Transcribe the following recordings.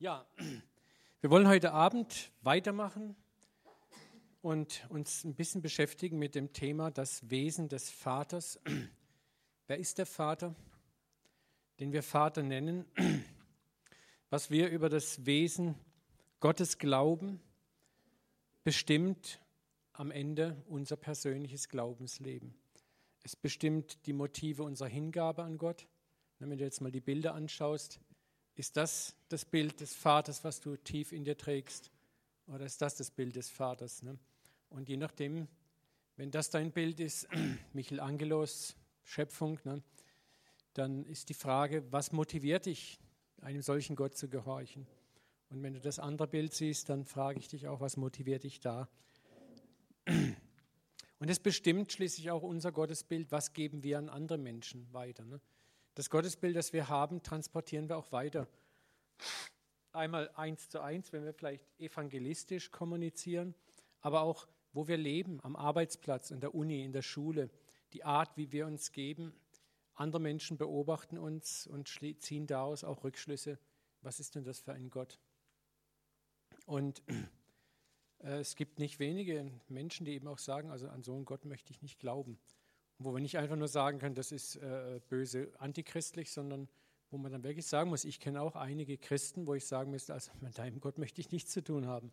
Ja, wir wollen heute Abend weitermachen und uns ein bisschen beschäftigen mit dem Thema das Wesen des Vaters. Wer ist der Vater, den wir Vater nennen? Was wir über das Wesen Gottes glauben, bestimmt am Ende unser persönliches Glaubensleben. Es bestimmt die Motive unserer Hingabe an Gott. Wenn du jetzt mal die Bilder anschaust, ist das das Bild des Vaters, was du tief in dir trägst? Oder ist das das Bild des Vaters? Ne? Und je nachdem, wenn das dein Bild ist, Michelangelos Schöpfung, ne, dann ist die Frage, was motiviert dich, einem solchen Gott zu gehorchen? Und wenn du das andere Bild siehst, dann frage ich dich auch, was motiviert dich da? Und es bestimmt schließlich auch unser Gottesbild, was geben wir an andere Menschen weiter. Ne? Das Gottesbild, das wir haben, transportieren wir auch weiter. Einmal eins zu eins, wenn wir vielleicht evangelistisch kommunizieren, aber auch, wo wir leben, am Arbeitsplatz, in der Uni, in der Schule, die Art, wie wir uns geben. Andere Menschen beobachten uns und ziehen daraus auch Rückschlüsse. Was ist denn das für ein Gott? Und äh, es gibt nicht wenige Menschen, die eben auch sagen, also an so einen Gott möchte ich nicht glauben wo wir nicht einfach nur sagen können, das ist äh, böse antichristlich, sondern wo man dann wirklich sagen muss, ich kenne auch einige Christen, wo ich sagen müsste, also mit deinem Gott möchte ich nichts zu tun haben.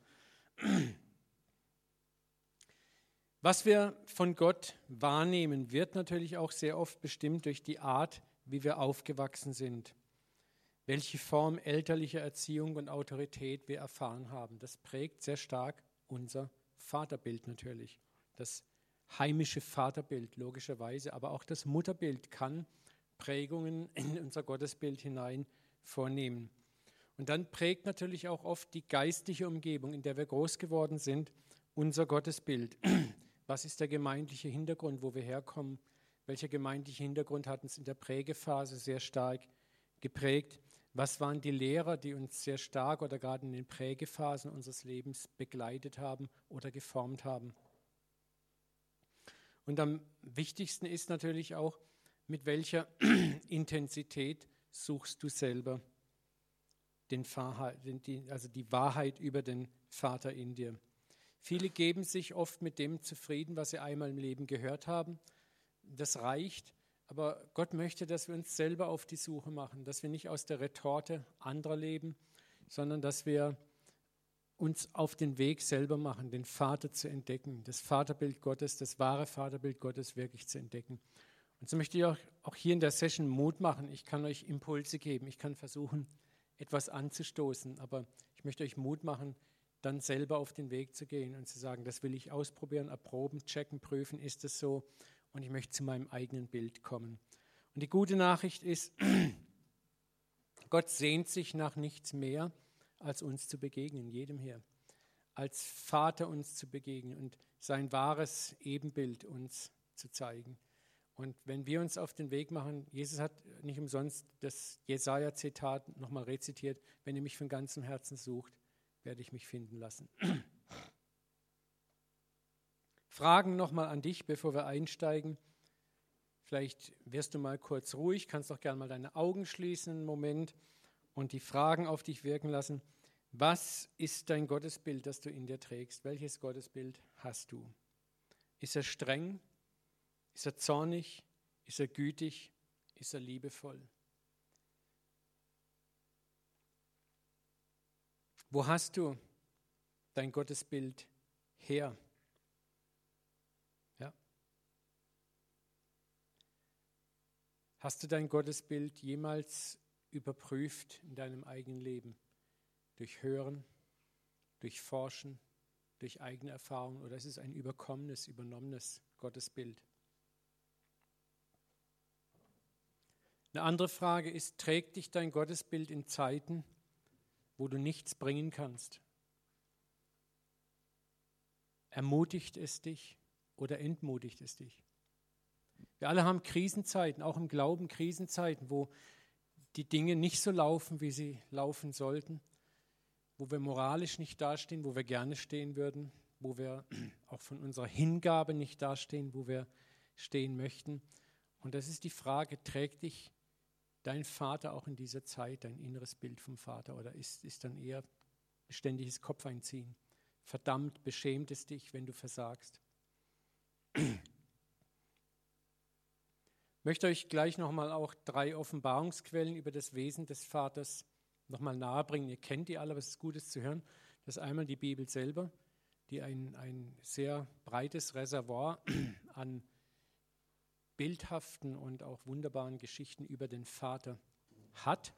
Was wir von Gott wahrnehmen, wird natürlich auch sehr oft bestimmt durch die Art, wie wir aufgewachsen sind, welche Form elterlicher Erziehung und Autorität wir erfahren haben. Das prägt sehr stark unser Vaterbild natürlich. Das heimische Vaterbild, logischerweise, aber auch das Mutterbild kann Prägungen in unser Gottesbild hinein vornehmen. Und dann prägt natürlich auch oft die geistliche Umgebung, in der wir groß geworden sind, unser Gottesbild. Was ist der gemeindliche Hintergrund, wo wir herkommen? Welcher gemeindliche Hintergrund hat uns in der Prägephase sehr stark geprägt? Was waren die Lehrer, die uns sehr stark oder gerade in den Prägephasen unseres Lebens begleitet haben oder geformt haben? Und am wichtigsten ist natürlich auch, mit welcher Intensität suchst du selber den also die Wahrheit über den Vater in dir. Viele geben sich oft mit dem zufrieden, was sie einmal im Leben gehört haben. Das reicht, aber Gott möchte, dass wir uns selber auf die Suche machen, dass wir nicht aus der Retorte anderer leben, sondern dass wir uns auf den Weg selber machen, den Vater zu entdecken, das Vaterbild Gottes, das wahre Vaterbild Gottes wirklich zu entdecken. Und so möchte ich auch, auch hier in der Session Mut machen. Ich kann euch Impulse geben, ich kann versuchen, etwas anzustoßen, aber ich möchte euch Mut machen, dann selber auf den Weg zu gehen und zu sagen, das will ich ausprobieren, erproben, checken, prüfen, ist es so und ich möchte zu meinem eigenen Bild kommen. Und die gute Nachricht ist, Gott sehnt sich nach nichts mehr, als uns zu begegnen, jedem hier. Als Vater uns zu begegnen und sein wahres Ebenbild uns zu zeigen. Und wenn wir uns auf den Weg machen, Jesus hat nicht umsonst das Jesaja-Zitat nochmal rezitiert: Wenn ihr mich von ganzem Herzen sucht, werde ich mich finden lassen. Fragen nochmal an dich, bevor wir einsteigen. Vielleicht wirst du mal kurz ruhig, kannst doch gerne mal deine Augen schließen einen Moment und die Fragen auf dich wirken lassen. Was ist dein Gottesbild, das du in dir trägst? Welches Gottesbild hast du? Ist er streng? Ist er zornig? Ist er gütig? Ist er liebevoll? Wo hast du dein Gottesbild her? Ja. Hast du dein Gottesbild jemals überprüft in deinem eigenen Leben? Durch Hören, durch Forschen, durch eigene Erfahrung oder ist es ein überkommenes, übernommenes Gottesbild? Eine andere Frage ist, trägt dich dein Gottesbild in Zeiten, wo du nichts bringen kannst? Ermutigt es dich oder entmutigt es dich? Wir alle haben Krisenzeiten, auch im Glauben Krisenzeiten, wo die Dinge nicht so laufen, wie sie laufen sollten, wo wir moralisch nicht dastehen, wo wir gerne stehen würden, wo wir auch von unserer Hingabe nicht dastehen, wo wir stehen möchten. Und das ist die Frage, trägt dich dein Vater auch in dieser Zeit dein inneres Bild vom Vater oder ist, ist dann eher ständiges Kopf einziehen? Verdammt, beschämt es dich, wenn du versagst? Möchte euch gleich nochmal auch drei Offenbarungsquellen über das Wesen des Vaters nochmal nahebringen. Ihr kennt die alle, aber es ist gut, es zu hören. Das ist einmal die Bibel selber, die ein, ein sehr breites Reservoir an bildhaften und auch wunderbaren Geschichten über den Vater hat.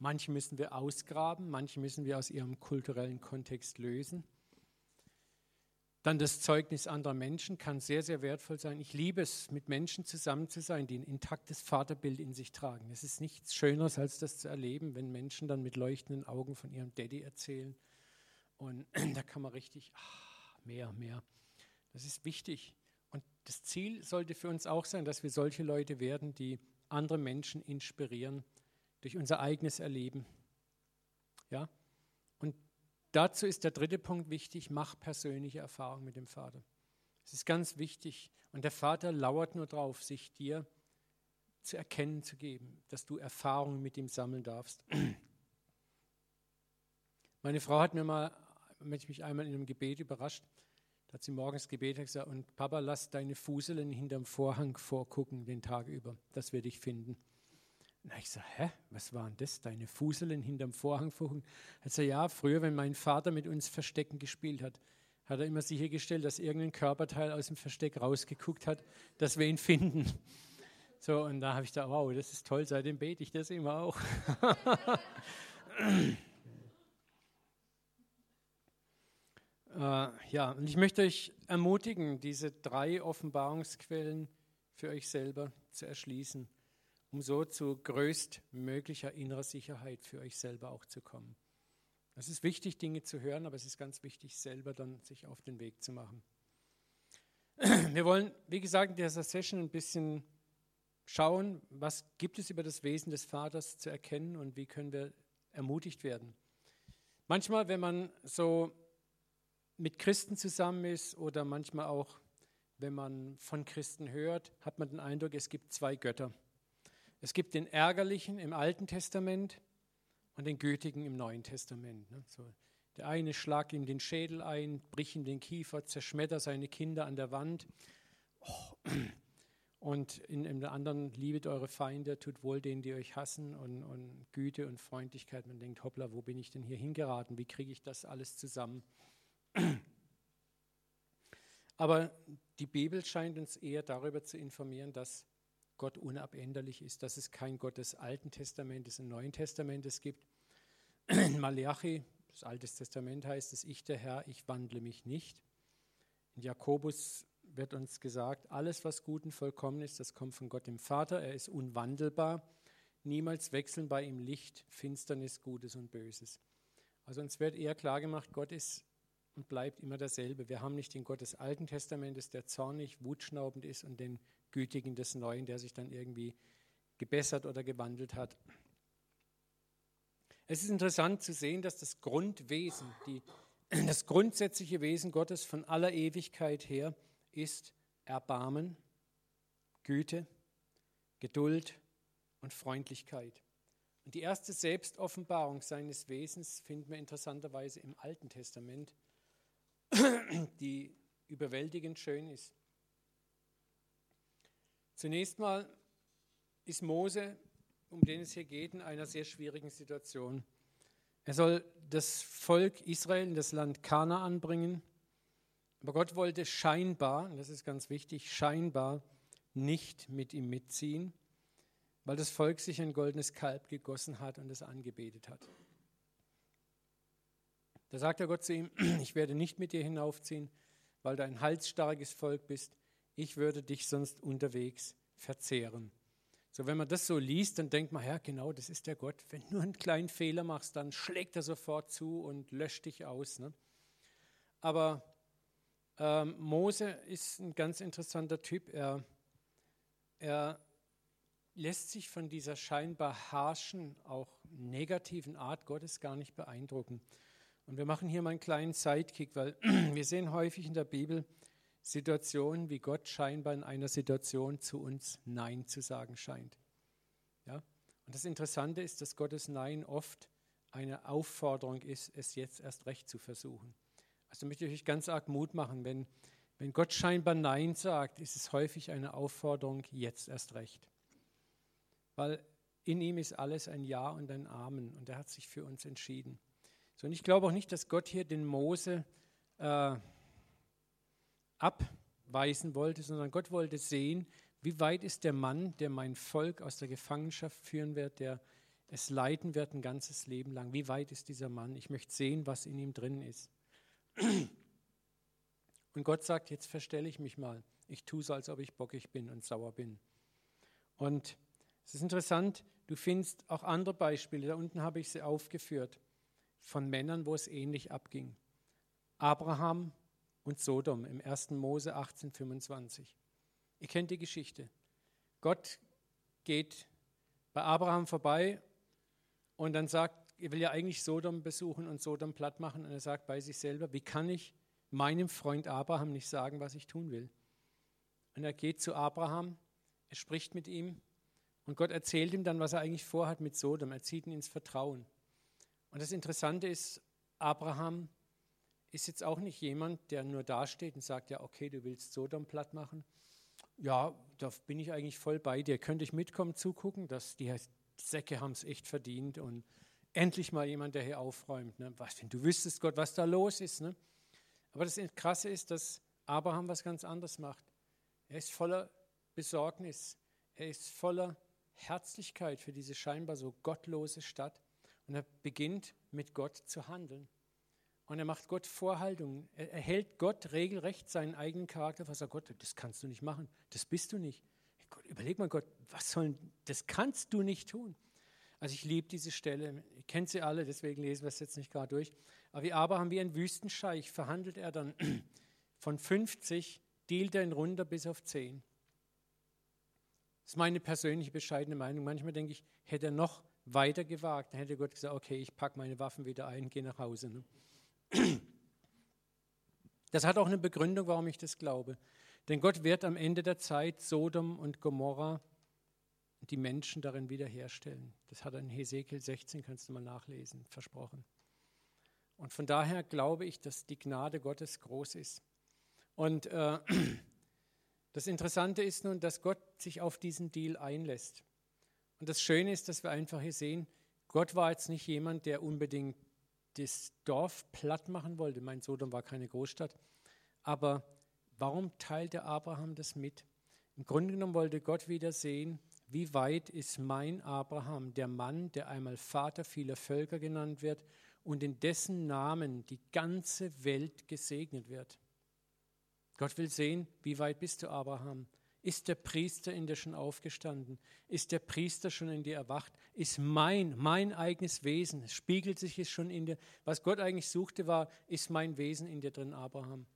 Manche müssen wir ausgraben, manche müssen wir aus ihrem kulturellen Kontext lösen. Dann das Zeugnis anderer Menschen kann sehr, sehr wertvoll sein. Ich liebe es, mit Menschen zusammen zu sein, die ein intaktes Vaterbild in sich tragen. Es ist nichts Schöneres, als das zu erleben, wenn Menschen dann mit leuchtenden Augen von ihrem Daddy erzählen. Und da kann man richtig, ach, mehr, mehr. Das ist wichtig. Und das Ziel sollte für uns auch sein, dass wir solche Leute werden, die andere Menschen inspirieren durch unser eigenes Erleben. Ja? Dazu ist der dritte Punkt wichtig, mach persönliche Erfahrungen mit dem Vater. Es ist ganz wichtig. Und der Vater lauert nur darauf, sich dir zu erkennen zu geben, dass du Erfahrungen mit ihm sammeln darfst. Meine Frau hat mir mal, wenn ich mich einmal in einem Gebet überrascht, da hat sie morgens gebetet gesagt, und Papa, lass deine Fuseln hinterm Vorhang vorgucken den Tag über, dass wir dich finden. Und ich gesagt, hä, was waren das, deine Fuseln hinterm Vorhang? Er sagt, ja, früher, wenn mein Vater mit uns Verstecken gespielt hat, hat er immer sichergestellt, dass irgendein Körperteil aus dem Versteck rausgeguckt hat, dass wir ihn finden. So, und da habe ich gedacht, wow, das ist toll, seitdem bete ich das immer auch. Äh, ja, und ich möchte euch ermutigen, diese drei Offenbarungsquellen für euch selber zu erschließen, um so zu größtmöglicher innerer Sicherheit für euch selber auch zu kommen. Es ist wichtig, Dinge zu hören, aber es ist ganz wichtig, selber dann sich auf den Weg zu machen. Wir wollen, wie gesagt, in dieser Session ein bisschen schauen, was gibt es über das Wesen des Vaters zu erkennen und wie können wir ermutigt werden. Manchmal, wenn man so mit Christen zusammen ist oder manchmal auch, wenn man von Christen hört, hat man den Eindruck, es gibt zwei Götter. Es gibt den Ärgerlichen im Alten Testament und den Gütigen im Neuen Testament. Ne? So, der eine schlag ihm den Schädel ein, brich ihm den Kiefer, zerschmetter seine Kinder an der Wand. Oh. Und in, in der anderen, liebet eure Feinde, tut wohl denen, die euch hassen und, und Güte und Freundlichkeit. Man denkt, hoppla, wo bin ich denn hier hingeraten? Wie kriege ich das alles zusammen? Aber die Bibel scheint uns eher darüber zu informieren, dass Gott unabänderlich ist, dass es kein Gott des Alten Testamentes und Neuen Testamentes gibt. In Malachi, das Alte Testament heißt es, ich der Herr, ich wandle mich nicht. In Jakobus wird uns gesagt, alles, was gut und vollkommen ist, das kommt von Gott dem Vater. Er ist unwandelbar. Niemals wechseln bei ihm Licht, Finsternis, Gutes und Böses. Also uns wird eher klar gemacht, Gott ist und bleibt immer derselbe. Wir haben nicht den Gott des Alten Testamentes, der zornig, wutschnaubend ist, und den Gütigen des Neuen, der sich dann irgendwie gebessert oder gewandelt hat. Es ist interessant zu sehen, dass das Grundwesen, die, das grundsätzliche Wesen Gottes von aller Ewigkeit her ist Erbarmen, Güte, Geduld und Freundlichkeit. Und die erste Selbstoffenbarung seines Wesens finden wir interessanterweise im Alten Testament die überwältigend schön ist. Zunächst mal ist Mose, um den es hier geht, in einer sehr schwierigen Situation. Er soll das Volk Israel in das Land Kana anbringen, aber Gott wollte scheinbar, und das ist ganz wichtig, scheinbar nicht mit ihm mitziehen, weil das Volk sich ein goldenes Kalb gegossen hat und es angebetet hat. Da sagt der Gott zu ihm, ich werde nicht mit dir hinaufziehen, weil du ein halsstarkes Volk bist. Ich würde dich sonst unterwegs verzehren. So, wenn man das so liest, dann denkt man, ja, genau, das ist der Gott. Wenn du einen kleinen Fehler machst, dann schlägt er sofort zu und löscht dich aus. Ne? Aber ähm, Mose ist ein ganz interessanter Typ. Er, er lässt sich von dieser scheinbar harschen, auch negativen Art Gottes gar nicht beeindrucken. Und wir machen hier mal einen kleinen Sidekick, weil wir sehen häufig in der Bibel Situationen, wie Gott scheinbar in einer Situation zu uns Nein zu sagen scheint. Ja? Und das Interessante ist, dass Gottes Nein oft eine Aufforderung ist, es jetzt erst recht zu versuchen. Also möchte ich euch ganz arg Mut machen, wenn, wenn Gott scheinbar Nein sagt, ist es häufig eine Aufforderung, jetzt erst recht. Weil in ihm ist alles ein Ja und ein Amen und er hat sich für uns entschieden. So, und ich glaube auch nicht, dass Gott hier den Mose äh, abweisen wollte, sondern Gott wollte sehen, wie weit ist der Mann, der mein Volk aus der Gefangenschaft führen wird, der es leiten wird ein ganzes Leben lang. Wie weit ist dieser Mann? Ich möchte sehen, was in ihm drin ist. Und Gott sagt, jetzt verstelle ich mich mal. Ich tue so, als ob ich bockig bin und sauer bin. Und es ist interessant, du findest auch andere Beispiele. Da unten habe ich sie aufgeführt von Männern, wo es ähnlich abging. Abraham und Sodom im 1. Mose 1825. Ihr kennt die Geschichte. Gott geht bei Abraham vorbei und dann sagt, er will ja eigentlich Sodom besuchen und Sodom platt machen. Und er sagt bei sich selber, wie kann ich meinem Freund Abraham nicht sagen, was ich tun will? Und er geht zu Abraham, er spricht mit ihm und Gott erzählt ihm dann, was er eigentlich vorhat mit Sodom. Er zieht ihn ins Vertrauen. Und das Interessante ist, Abraham ist jetzt auch nicht jemand, der nur dasteht und sagt, ja, okay, du willst Sodom platt machen. Ja, da bin ich eigentlich voll bei dir. Könnte ich mitkommen, zugucken? dass die Säcke haben es echt verdient und endlich mal jemand, der hier aufräumt. Ne? Was, wenn du wüsstest, Gott, was da los ist. Ne? Aber das Krasse ist, dass Abraham was ganz anderes macht. Er ist voller Besorgnis. Er ist voller Herzlichkeit für diese scheinbar so gottlose Stadt. Und er beginnt mit Gott zu handeln. Und er macht Gott Vorhaltungen. Er, hält Gott regelrecht seinen eigenen Charakter. Was sagt Gott, das kannst du nicht machen. Das bist du nicht. Gott, überleg mal, Gott, was soll, das kannst du nicht tun. Also ich liebe diese Stelle, ihr kennt sie alle, deswegen lesen wir es jetzt nicht gerade durch. Aber wie Abraham wie ein Wüstenscheich verhandelt er dann von 50, dealt er ihn runter bis auf 10. Das ist meine persönliche bescheidene Meinung. Manchmal denke ich, hätte er noch weiter gewagt, dann hätte Gott gesagt, okay, ich packe meine Waffen wieder ein, gehe nach Hause. Ne? Das hat auch eine Begründung, warum ich das glaube. Denn Gott wird am Ende der Zeit Sodom und Gomorra die Menschen darin wiederherstellen. Das hat er in Hesekiel 16, kannst du mal nachlesen, versprochen. Und von daher glaube ich, dass die Gnade Gottes groß ist. Und äh, das Interessante ist nun, dass Gott sich auf diesen Deal einlässt. Und das Schöne ist, dass wir einfach hier sehen, Gott war jetzt nicht jemand, der unbedingt das Dorf platt machen wollte. Mein Sodom war keine Großstadt. Aber warum teilte Abraham das mit? Im Grunde genommen wollte Gott wieder sehen, wie weit ist mein Abraham, der Mann, der einmal Vater vieler Völker genannt wird und in dessen Namen die ganze Welt gesegnet wird. Gott will sehen, wie weit bist du, Abraham? Ist der Priester in dir schon aufgestanden? Ist der Priester schon in dir erwacht? Ist mein, mein eigenes Wesen, spiegelt sich es schon in dir? Was Gott eigentlich suchte, war, ist mein Wesen in dir drin, Abraham?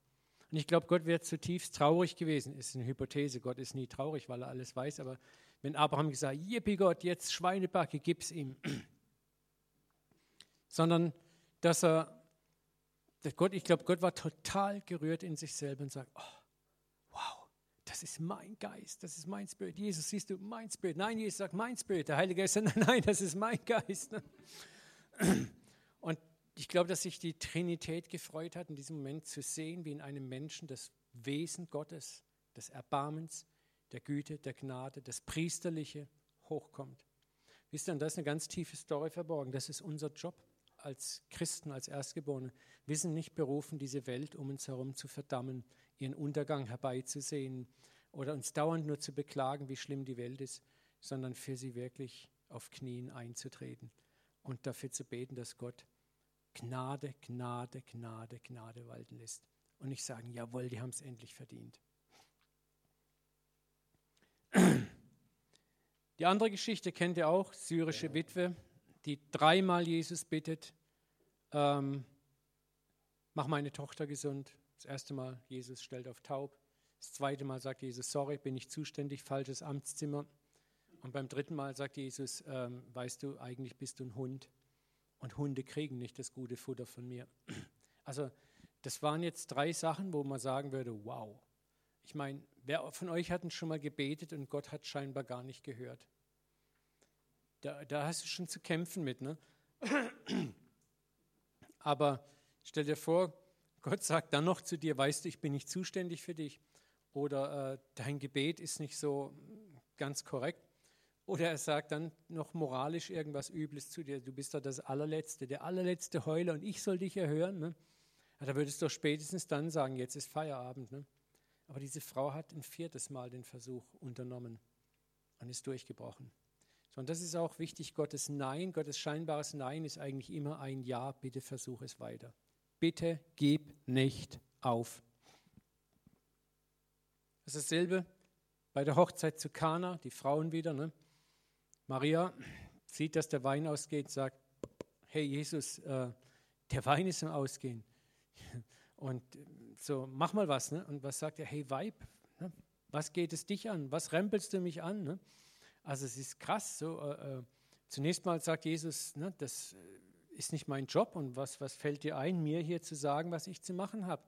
Und ich glaube, Gott wäre zutiefst traurig gewesen. Ist eine Hypothese. Gott ist nie traurig, weil er alles weiß. Aber wenn Abraham gesagt, Yippie Gott, jetzt Schweinebacke, gib's ihm. Sondern, dass er, dass Gott, ich glaube, Gott war total gerührt in sich selber und sagt, oh, das ist mein Geist, das ist mein Spirit. Jesus, siehst du, mein Spirit. Nein, Jesus sagt, mein Spirit. Der Heilige Geist sagt, nein, das ist mein Geist. Und ich glaube, dass sich die Trinität gefreut hat, in diesem Moment zu sehen, wie in einem Menschen das Wesen Gottes, des Erbarmens, der Güte, der Gnade, das Priesterliche hochkommt. Wisst ihr, und da ist eine ganz tiefe Story verborgen. Das ist unser Job als Christen, als Erstgeborene. Wir sind nicht berufen, diese Welt um uns herum zu verdammen, ihren Untergang herbeizusehen oder uns dauernd nur zu beklagen, wie schlimm die Welt ist, sondern für sie wirklich auf Knien einzutreten und dafür zu beten, dass Gott Gnade, Gnade, Gnade, Gnade walten lässt. Und nicht sagen, jawohl, die haben es endlich verdient. Die andere Geschichte kennt ihr auch, syrische Witwe, die dreimal Jesus bittet, ähm, mach meine Tochter gesund. Das erste Mal, Jesus stellt auf taub. Das zweite Mal sagt Jesus, sorry, bin ich zuständig, falsches Amtszimmer. Und beim dritten Mal sagt Jesus, ähm, weißt du, eigentlich bist du ein Hund. Und Hunde kriegen nicht das gute Futter von mir. Also das waren jetzt drei Sachen, wo man sagen würde, wow. Ich meine, wer von euch hat schon mal gebetet und Gott hat scheinbar gar nicht gehört? da, da hast du schon zu kämpfen mit. Ne? Aber stell dir vor, Gott sagt dann noch zu dir, weißt du, ich bin nicht zuständig für dich. Oder äh, dein Gebet ist nicht so ganz korrekt. Oder er sagt dann noch moralisch irgendwas Übles zu dir. Du bist doch das allerletzte, der allerletzte Heuler und ich soll dich erhören. Ne? Ja, da würdest du doch spätestens dann sagen, jetzt ist Feierabend. Ne? Aber diese Frau hat ein viertes Mal den Versuch unternommen und ist durchgebrochen. So, und das ist auch wichtig, Gottes Nein, Gottes scheinbares Nein ist eigentlich immer ein Ja, bitte versuch es weiter. Bitte gib nicht auf. Das ist dasselbe bei der Hochzeit zu Kana, die Frauen wieder. Ne? Maria sieht, dass der Wein ausgeht, sagt, hey Jesus, äh, der Wein ist im Ausgehen. Und so, mach mal was. Ne? Und was sagt er? Hey Weib, ne? was geht es dich an? Was rempelst du mich an? Ne? Also es ist krass. So, äh, äh, zunächst mal sagt Jesus, ne, das ist nicht mein Job und was, was fällt dir ein, mir hier zu sagen, was ich zu machen habe?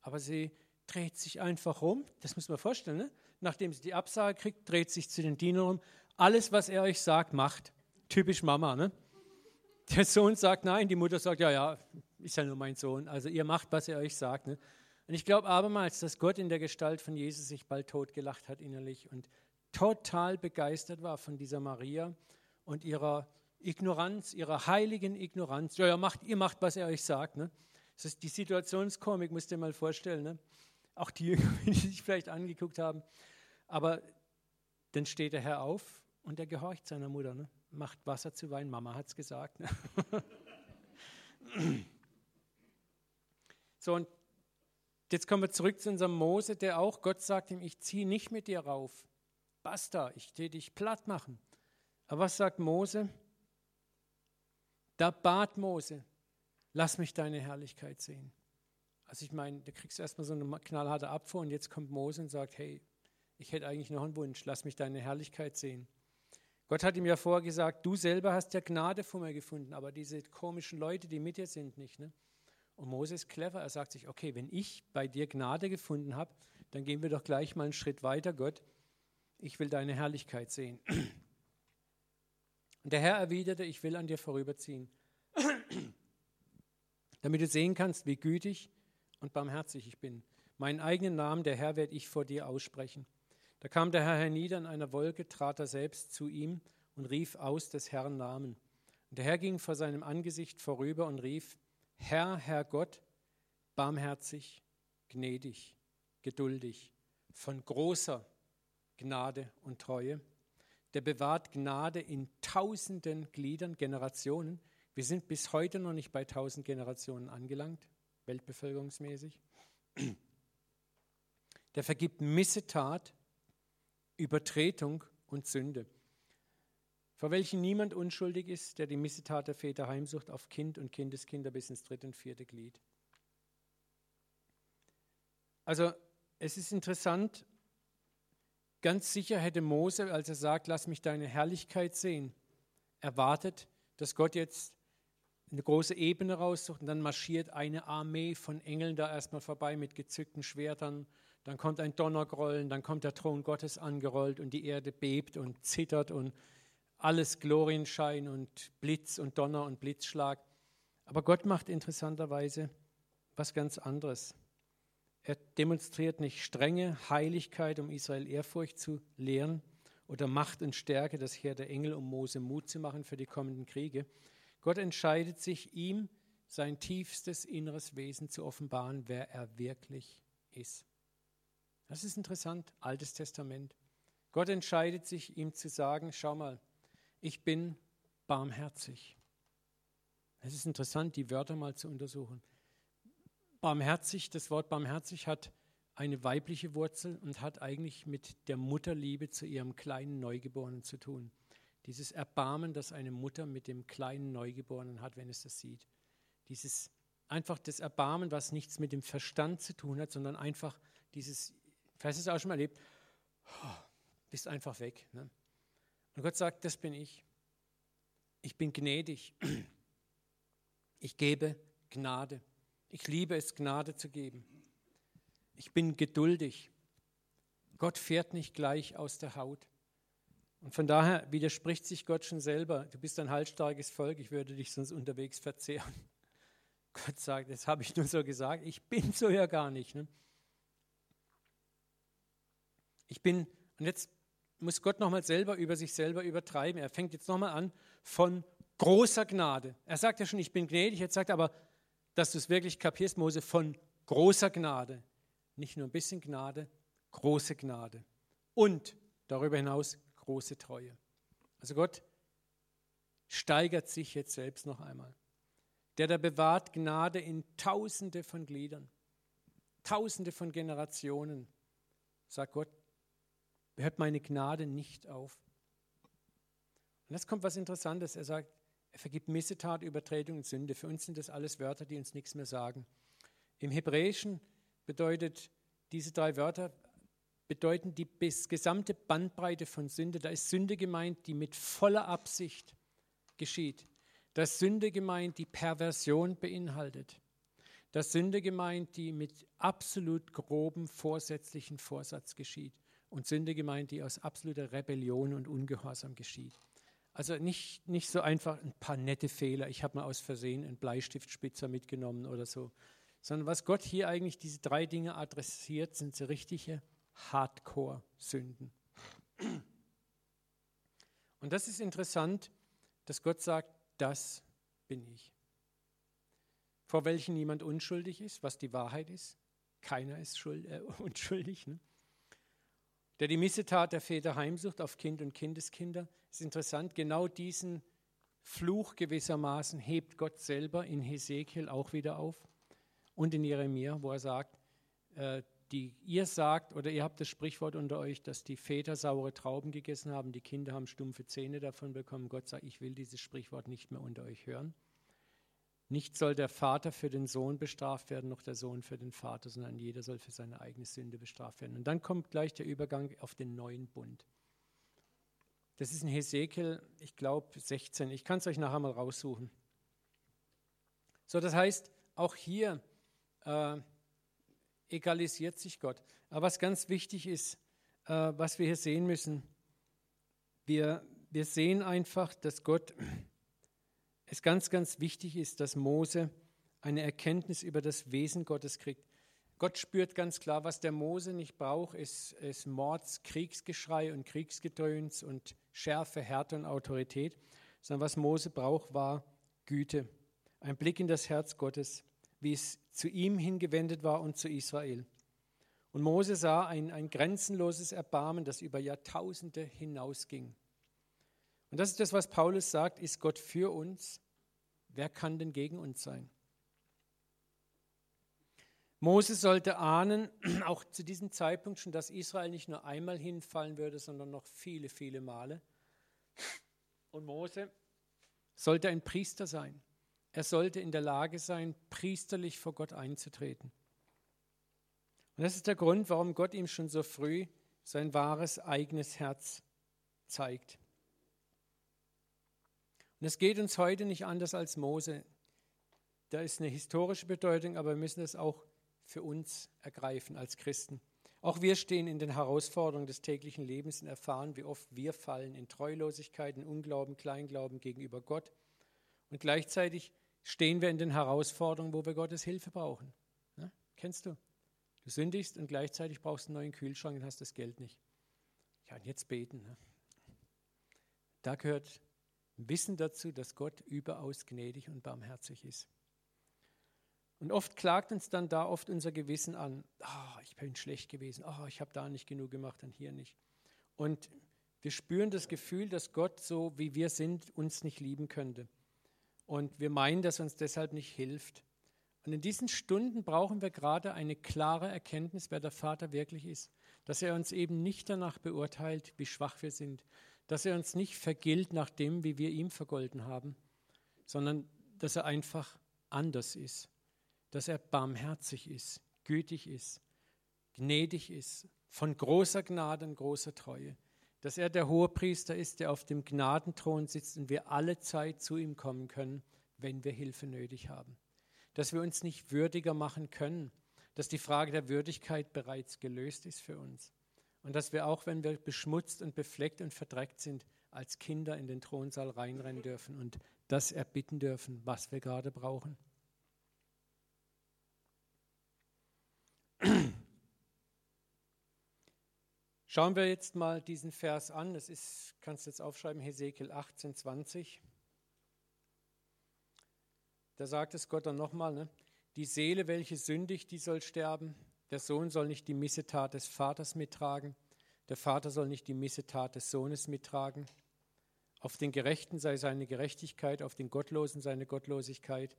Aber sie dreht sich einfach rum, das muss man vorstellen, ne? nachdem sie die Absage kriegt, dreht sich zu den Dienern um, alles, was er euch sagt, macht. Typisch Mama. Ne? Der Sohn sagt nein, die Mutter sagt, ja, ja, ist ja nur mein Sohn. Also ihr macht, was er euch sagt. Ne? Und ich glaube abermals, dass Gott in der Gestalt von Jesus sich bald totgelacht hat innerlich und total begeistert war von dieser Maria und ihrer Ignoranz, ihrer heiligen Ignoranz. Ja, ja, macht, ihr macht, was er euch sagt. Ne? Das ist die Situationskomik, musst du dir mal vorstellen. Ne? Auch die die sich vielleicht angeguckt haben. Aber dann steht der Herr auf und er gehorcht seiner Mutter. Ne? Macht Wasser zu Wein, Mama hat es gesagt. Ne? so, und jetzt kommen wir zurück zu unserem Mose, der auch, Gott sagt ihm, ich ziehe nicht mit dir rauf. Basta, ich will dich platt machen. Aber was sagt Mose? Da bat Mose, lass mich deine Herrlichkeit sehen. Also ich meine, da kriegst du erstmal so eine knallharte Abfuhr und jetzt kommt Mose und sagt, hey, ich hätte eigentlich noch einen Wunsch, lass mich deine Herrlichkeit sehen. Gott hat ihm ja vorher gesagt, du selber hast ja Gnade vor mir gefunden, aber diese komischen Leute, die mit dir sind, nicht. Ne? Und Mose ist clever, er sagt sich, okay, wenn ich bei dir Gnade gefunden habe, dann gehen wir doch gleich mal einen Schritt weiter, Gott. Ich will deine Herrlichkeit sehen. Und der Herr erwiderte, ich will an dir vorüberziehen, damit du sehen kannst, wie gütig und barmherzig ich bin. Meinen eigenen Namen, der Herr, werde ich vor dir aussprechen. Da kam der Herr hernieder in einer Wolke, trat er selbst zu ihm und rief aus des Herrn Namen. Und der Herr ging vor seinem Angesicht vorüber und rief, Herr, Herr Gott, barmherzig, gnädig, geduldig, von großer Gnade und Treue, der bewahrt Gnade in tausenden Gliedern, Generationen. Wir sind bis heute noch nicht bei tausend Generationen angelangt, weltbevölkerungsmäßig. Der vergibt Missetat Übertretung und Sünde, vor welchen niemand unschuldig ist, der die Missetat der Väter heimsucht auf Kind und Kindeskinder bis ins dritte und vierte Glied. Also es ist interessant, ganz sicher hätte Mose, als er sagt, lass mich deine Herrlichkeit sehen, erwartet, dass Gott jetzt eine große Ebene raussucht und dann marschiert eine Armee von Engeln da erstmal vorbei mit gezückten Schwertern dann kommt ein Donnergrollen, dann kommt der Thron Gottes angerollt und die Erde bebt und zittert und alles Glorienschein und Blitz und Donner und Blitzschlag. Aber Gott macht interessanterweise was ganz anderes. Er demonstriert nicht strenge Heiligkeit, um Israel Ehrfurcht zu lehren oder Macht und Stärke, das Heer der Engel, um Mose Mut zu machen für die kommenden Kriege. Gott entscheidet sich, ihm sein tiefstes inneres Wesen zu offenbaren, wer er wirklich ist. Das ist interessant, Altes Testament. Gott entscheidet sich, ihm zu sagen, schau mal, ich bin barmherzig. Es ist interessant, die Wörter mal zu untersuchen. Barmherzig, das Wort barmherzig hat eine weibliche Wurzel und hat eigentlich mit der Mutterliebe zu ihrem kleinen Neugeborenen zu tun. Dieses Erbarmen, das eine Mutter mit dem kleinen Neugeborenen hat, wenn es das sieht. Dieses einfach das Erbarmen, was nichts mit dem Verstand zu tun hat, sondern einfach dieses Vielleicht hast du es auch schon mal erlebt, bist einfach weg. Ne? Und Gott sagt, das bin ich. Ich bin gnädig. Ich gebe Gnade. Ich liebe es, Gnade zu geben. Ich bin geduldig. Gott fährt nicht gleich aus der Haut. Und von daher widerspricht sich Gott schon selber. Du bist ein halsstarkes Volk, ich würde dich sonst unterwegs verzehren. Gott sagt, das habe ich nur so gesagt, ich bin so ja gar nicht. Ne? Ich bin, und jetzt muss Gott nochmal selber über sich selber übertreiben. Er fängt jetzt nochmal an von großer Gnade. Er sagt ja schon, ich bin gnädig, jetzt sagt er aber, dass du es wirklich kapierst, Mose, von großer Gnade. Nicht nur ein bisschen Gnade, große Gnade. Und darüber hinaus große Treue. Also Gott steigert sich jetzt selbst noch einmal. Der da bewahrt Gnade in Tausende von Gliedern, Tausende von Generationen. Sagt Gott, hört meine Gnade nicht auf. Und jetzt kommt was Interessantes. Er sagt, er vergibt Missetat, Übertretung und Sünde. Für uns sind das alles Wörter, die uns nichts mehr sagen. Im Hebräischen bedeutet diese drei Wörter bedeuten die gesamte Bandbreite von Sünde. Da ist Sünde gemeint, die mit voller Absicht geschieht. Da ist Sünde gemeint, die Perversion beinhaltet. Da ist Sünde gemeint, die mit absolut grobem vorsätzlichen Vorsatz geschieht. Und Sünde gemeint, die aus absoluter Rebellion und Ungehorsam geschieht. Also nicht, nicht so einfach ein paar nette Fehler. Ich habe mal aus Versehen einen Bleistiftspitzer mitgenommen oder so. Sondern was Gott hier eigentlich diese drei Dinge adressiert, sind so richtige Hardcore-Sünden. Und das ist interessant, dass Gott sagt, das bin ich. Vor welchen niemand unschuldig ist, was die Wahrheit ist. Keiner ist schuld, äh, unschuldig. Ne? Der die Missetat der Väter heimsucht auf Kind und Kindeskinder. Ist interessant, genau diesen Fluch gewissermaßen hebt Gott selber in Hesekiel auch wieder auf und in Jeremia, wo er sagt, äh, die ihr sagt, oder ihr habt das Sprichwort unter euch, dass die Väter saure Trauben gegessen haben, die Kinder haben stumpfe Zähne davon bekommen. Gott sagt, ich will dieses Sprichwort nicht mehr unter euch hören. Nicht soll der Vater für den Sohn bestraft werden, noch der Sohn für den Vater, sondern jeder soll für seine eigene Sünde bestraft werden. Und dann kommt gleich der Übergang auf den neuen Bund. Das ist in Hesekiel, ich glaube 16. Ich kann es euch nachher mal raussuchen. So, das heißt, auch hier äh, egalisiert sich Gott. Aber was ganz wichtig ist, äh, was wir hier sehen müssen, wir, wir sehen einfach, dass Gott, es ganz, ganz wichtig ist, dass Mose eine Erkenntnis über das Wesen Gottes kriegt. Gott spürt ganz klar, was der Mose nicht braucht, ist, ist Mords, Kriegsgeschrei und Kriegsgedöns und Schärfe, Härte und Autorität, sondern was Mose braucht, war Güte, ein Blick in das Herz Gottes wie es zu ihm hingewendet war und zu Israel. Und Mose sah ein, ein grenzenloses Erbarmen, das über Jahrtausende hinausging. Und das ist das, was Paulus sagt, ist Gott für uns? Wer kann denn gegen uns sein? Mose sollte ahnen, auch zu diesem Zeitpunkt schon, dass Israel nicht nur einmal hinfallen würde, sondern noch viele, viele Male. Und Mose sollte ein Priester sein. Er sollte in der Lage sein, priesterlich vor Gott einzutreten. Und das ist der Grund, warum Gott ihm schon so früh sein wahres eigenes Herz zeigt. Und es geht uns heute nicht anders als Mose. Da ist eine historische Bedeutung, aber wir müssen es auch für uns ergreifen als Christen. Auch wir stehen in den Herausforderungen des täglichen Lebens und erfahren, wie oft wir fallen in Treulosigkeit, in Unglauben, Kleinglauben gegenüber Gott. Und gleichzeitig stehen wir in den Herausforderungen, wo wir Gottes Hilfe brauchen. Ja, kennst du? Du sündigst und gleichzeitig brauchst du einen neuen Kühlschrank und hast das Geld nicht. Ja, und jetzt beten. Ne? Da gehört Wissen dazu, dass Gott überaus gnädig und barmherzig ist. Und oft klagt uns dann da oft unser Gewissen an, oh, ich bin schlecht gewesen, oh, ich habe da nicht genug gemacht und hier nicht. Und wir spüren das Gefühl, dass Gott so, wie wir sind, uns nicht lieben könnte. Und wir meinen, dass uns deshalb nicht hilft. Und in diesen Stunden brauchen wir gerade eine klare Erkenntnis, wer der Vater wirklich ist. Dass er uns eben nicht danach beurteilt, wie schwach wir sind. Dass er uns nicht vergilt nach dem, wie wir ihm vergolten haben, sondern dass er einfach anders ist. Dass er barmherzig ist, gütig ist, gnädig ist, von großer Gnade und großer Treue dass er der Hohepriester ist, der auf dem Gnadenthron sitzt und wir alle Zeit zu ihm kommen können, wenn wir Hilfe nötig haben. Dass wir uns nicht würdiger machen können, dass die Frage der Würdigkeit bereits gelöst ist für uns Und dass wir auch, wenn wir beschmutzt und befleckt und verdreckt sind, als Kinder in den Thronsaal reinrennen dürfen und das erbitten dürfen, was wir gerade brauchen. Schauen wir jetzt mal diesen Vers an. Das ist, kannst du jetzt aufschreiben, Hesekiel 18, 20. Da sagt es Gott dann nochmal, ne? die Seele, welche sündigt, die soll sterben. Der Sohn soll nicht die Missetat des Vaters mittragen. Der Vater soll nicht die Missetat des Sohnes mittragen. Auf den Gerechten sei seine Gerechtigkeit, auf den Gottlosen seine Gottlosigkeit.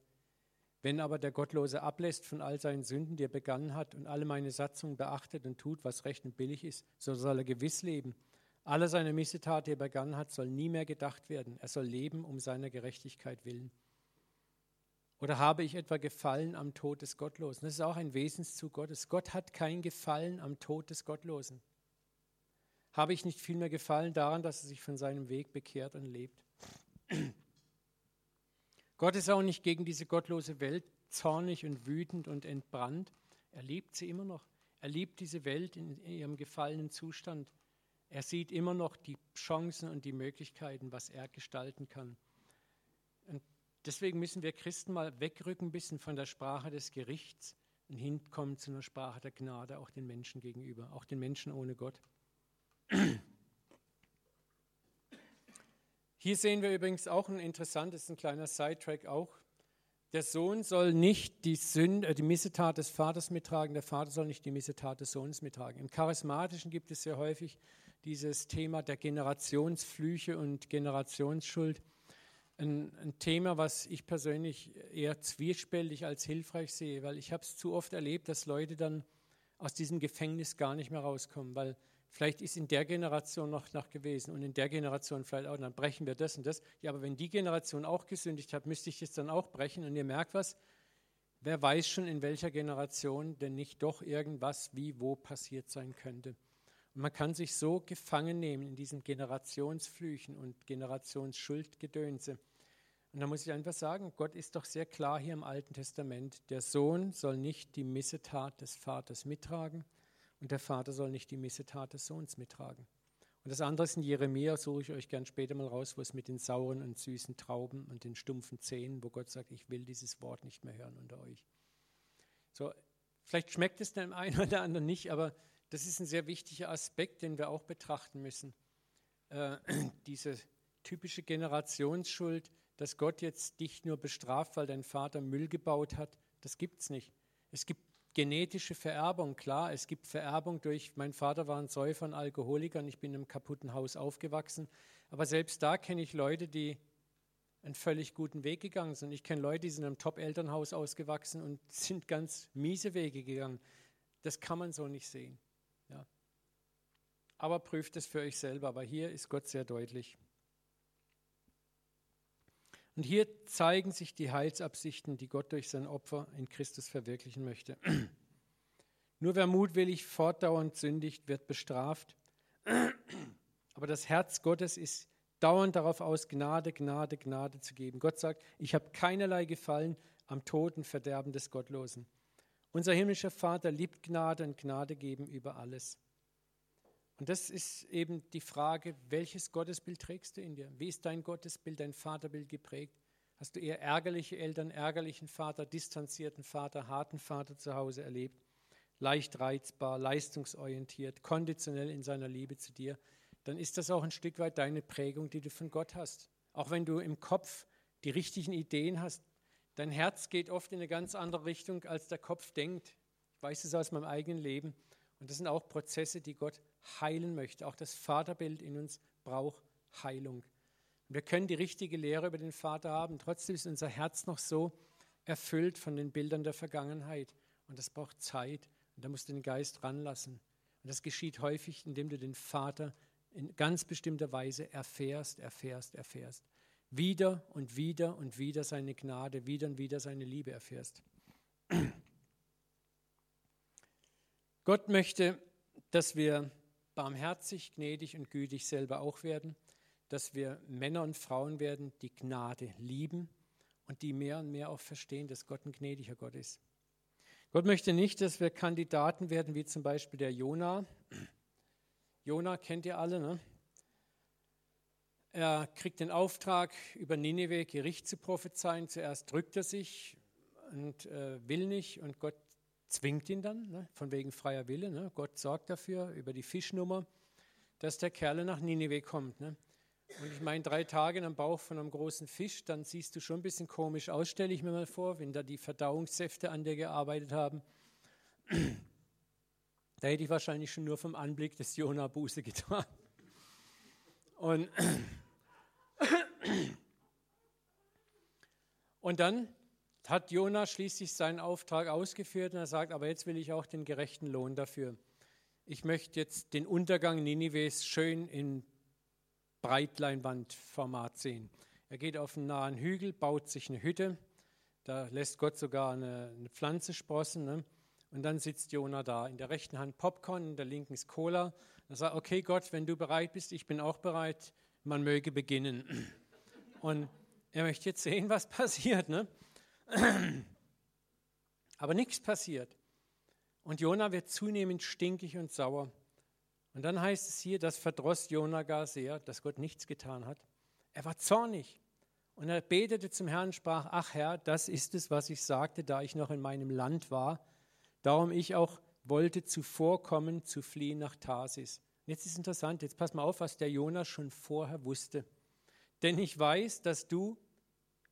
Wenn aber der Gottlose ablässt von all seinen Sünden, die er begangen hat, und alle meine Satzungen beachtet und tut, was recht und billig ist, so soll er gewiss leben. Alle seine Missetat, die er begangen hat, soll nie mehr gedacht werden. Er soll leben um seiner Gerechtigkeit willen. Oder habe ich etwa Gefallen am Tod des Gottlosen? Das ist auch ein Wesenszug Gottes. Gott hat kein Gefallen am Tod des Gottlosen. Habe ich nicht vielmehr Gefallen daran, dass er sich von seinem Weg bekehrt und lebt? Gott ist auch nicht gegen diese gottlose Welt zornig und wütend und entbrannt. Er liebt sie immer noch. Er liebt diese Welt in ihrem gefallenen Zustand. Er sieht immer noch die Chancen und die Möglichkeiten, was er gestalten kann. Deswegen müssen wir Christen mal wegrücken ein bisschen von der Sprache des Gerichts und hinkommen zu einer Sprache der Gnade, auch den Menschen gegenüber, auch den Menschen ohne Gott. Hier sehen wir übrigens auch ein interessantes, ein kleiner Sidetrack auch. Der Sohn soll nicht die, Sünde, äh, die Missetat des Vaters mittragen, der Vater soll nicht die Missetat des Sohnes mittragen. Im Charismatischen gibt es sehr häufig dieses Thema der Generationsflüche und Generationsschuld. Ein, ein Thema, was ich persönlich eher zwiespältig als hilfreich sehe, weil ich habe es zu oft erlebt, dass Leute dann aus diesem Gefängnis gar nicht mehr rauskommen, weil Vielleicht ist in der Generation noch, noch gewesen und in der Generation vielleicht auch, dann brechen wir das und das. Ja, aber wenn die Generation auch gesündigt hat, müsste ich das dann auch brechen. Und ihr merkt was, wer weiß schon, in welcher Generation denn nicht doch irgendwas wie wo passiert sein könnte. Und man kann sich so gefangen nehmen in diesen Generationsflüchen und Generationsschuldgedönse. Und da muss ich einfach sagen, Gott ist doch sehr klar hier im Alten Testament, der Sohn soll nicht die Missetat des Vaters mittragen, und der Vater soll nicht die Missetat des Sohns mittragen. Und das andere ist in Jeremia, suche ich euch gern später mal raus, wo es mit den sauren und süßen Trauben und den stumpfen Zähnen, wo Gott sagt, ich will dieses Wort nicht mehr hören unter euch. So, vielleicht schmeckt es dem einen oder anderen nicht, aber das ist ein sehr wichtiger Aspekt, den wir auch betrachten müssen. Äh, diese typische Generationsschuld, dass Gott jetzt dich nur bestraft, weil dein Vater Müll gebaut hat, das gibt es nicht. Es gibt genetische Vererbung, klar, es gibt Vererbung durch, mein Vater war ein Säufer, ein Alkoholiker und ich bin in einem kaputten Haus aufgewachsen. Aber selbst da kenne ich Leute, die einen völlig guten Weg gegangen sind. Ich kenne Leute, die sind in einem Top-Elternhaus ausgewachsen und sind ganz miese Wege gegangen. Das kann man so nicht sehen. Ja. Aber prüft es für euch selber. Aber hier ist Gott sehr deutlich. Und hier zeigen sich die Heilsabsichten, die Gott durch sein Opfer in Christus verwirklichen möchte. Nur wer mutwillig fortdauernd sündigt, wird bestraft. Aber das Herz Gottes ist dauernd darauf aus, Gnade, Gnade, Gnade zu geben. Gott sagt, ich habe keinerlei Gefallen am toten Verderben des Gottlosen. Unser himmlischer Vater liebt Gnade und Gnade geben über alles. Und das ist eben die Frage, welches Gottesbild trägst du in dir? Wie ist dein Gottesbild, dein Vaterbild geprägt? Hast du eher ärgerliche Eltern, ärgerlichen Vater, distanzierten Vater, harten Vater zu Hause erlebt? Leicht reizbar, leistungsorientiert, konditionell in seiner Liebe zu dir? Dann ist das auch ein Stück weit deine Prägung, die du von Gott hast. Auch wenn du im Kopf die richtigen Ideen hast, dein Herz geht oft in eine ganz andere Richtung, als der Kopf denkt. Ich weiß es aus meinem eigenen Leben. Und das sind auch Prozesse, die Gott heilen möchte. Auch das Vaterbild in uns braucht Heilung. Wir können die richtige Lehre über den Vater haben, trotzdem ist unser Herz noch so erfüllt von den Bildern der Vergangenheit. Und das braucht Zeit. Und da musst du den Geist ranlassen. Und das geschieht häufig, indem du den Vater in ganz bestimmter Weise erfährst, erfährst, erfährst. Wieder und wieder und wieder seine Gnade, wieder und wieder seine Liebe erfährst. Gott möchte, dass wir barmherzig, gnädig und gütig selber auch werden, dass wir Männer und Frauen werden, die Gnade lieben und die mehr und mehr auch verstehen, dass Gott ein gnädiger Gott ist. Gott möchte nicht, dass wir Kandidaten werden, wie zum Beispiel der Jona, Jona kennt ihr alle, ne? Er kriegt den Auftrag, über Nineveh Gericht zu prophezeien. Zuerst drückt er sich und äh, will nicht und Gott zwingt ihn dann, ne? von wegen freier Wille. Ne? Gott sorgt dafür, über die Fischnummer, dass der Kerl nach Nineveh kommt. Ne? Und ich meine, drei Tage am Bauch von einem großen Fisch, dann siehst du schon ein bisschen komisch aus, stelle ich mir mal vor, wenn da die Verdauungssäfte an dir gearbeitet haben. Da hätte ich wahrscheinlich schon nur vom Anblick des Jona Buße getan. Und, und dann hat Jona schließlich seinen Auftrag ausgeführt und er sagt, aber jetzt will ich auch den gerechten Lohn dafür. Ich möchte jetzt den Untergang Ninives schön in Breitleinwandformat sehen. Er geht auf einen nahen Hügel, baut sich eine Hütte, da lässt Gott sogar eine, eine Pflanze sprossen. Ne? Und dann sitzt Jona da. In der rechten Hand Popcorn, in der linken ist Cola. Er sagt, okay Gott, wenn du bereit bist, ich bin auch bereit, man möge beginnen. Und er möchte jetzt sehen, was passiert. Ne? Aber nichts passiert. Und Jona wird zunehmend stinkig und sauer. Und dann heißt es hier, das verdross Jona gar sehr, dass Gott nichts getan hat. Er war zornig. Und er betete zum Herrn und sprach, ach Herr, das ist es, was ich sagte, da ich noch in meinem Land war. Darum ich auch wollte zuvorkommen, zu fliehen nach Tarsis. Jetzt ist interessant, jetzt pass mal auf, was der Jona schon vorher wusste. Denn ich weiß, dass du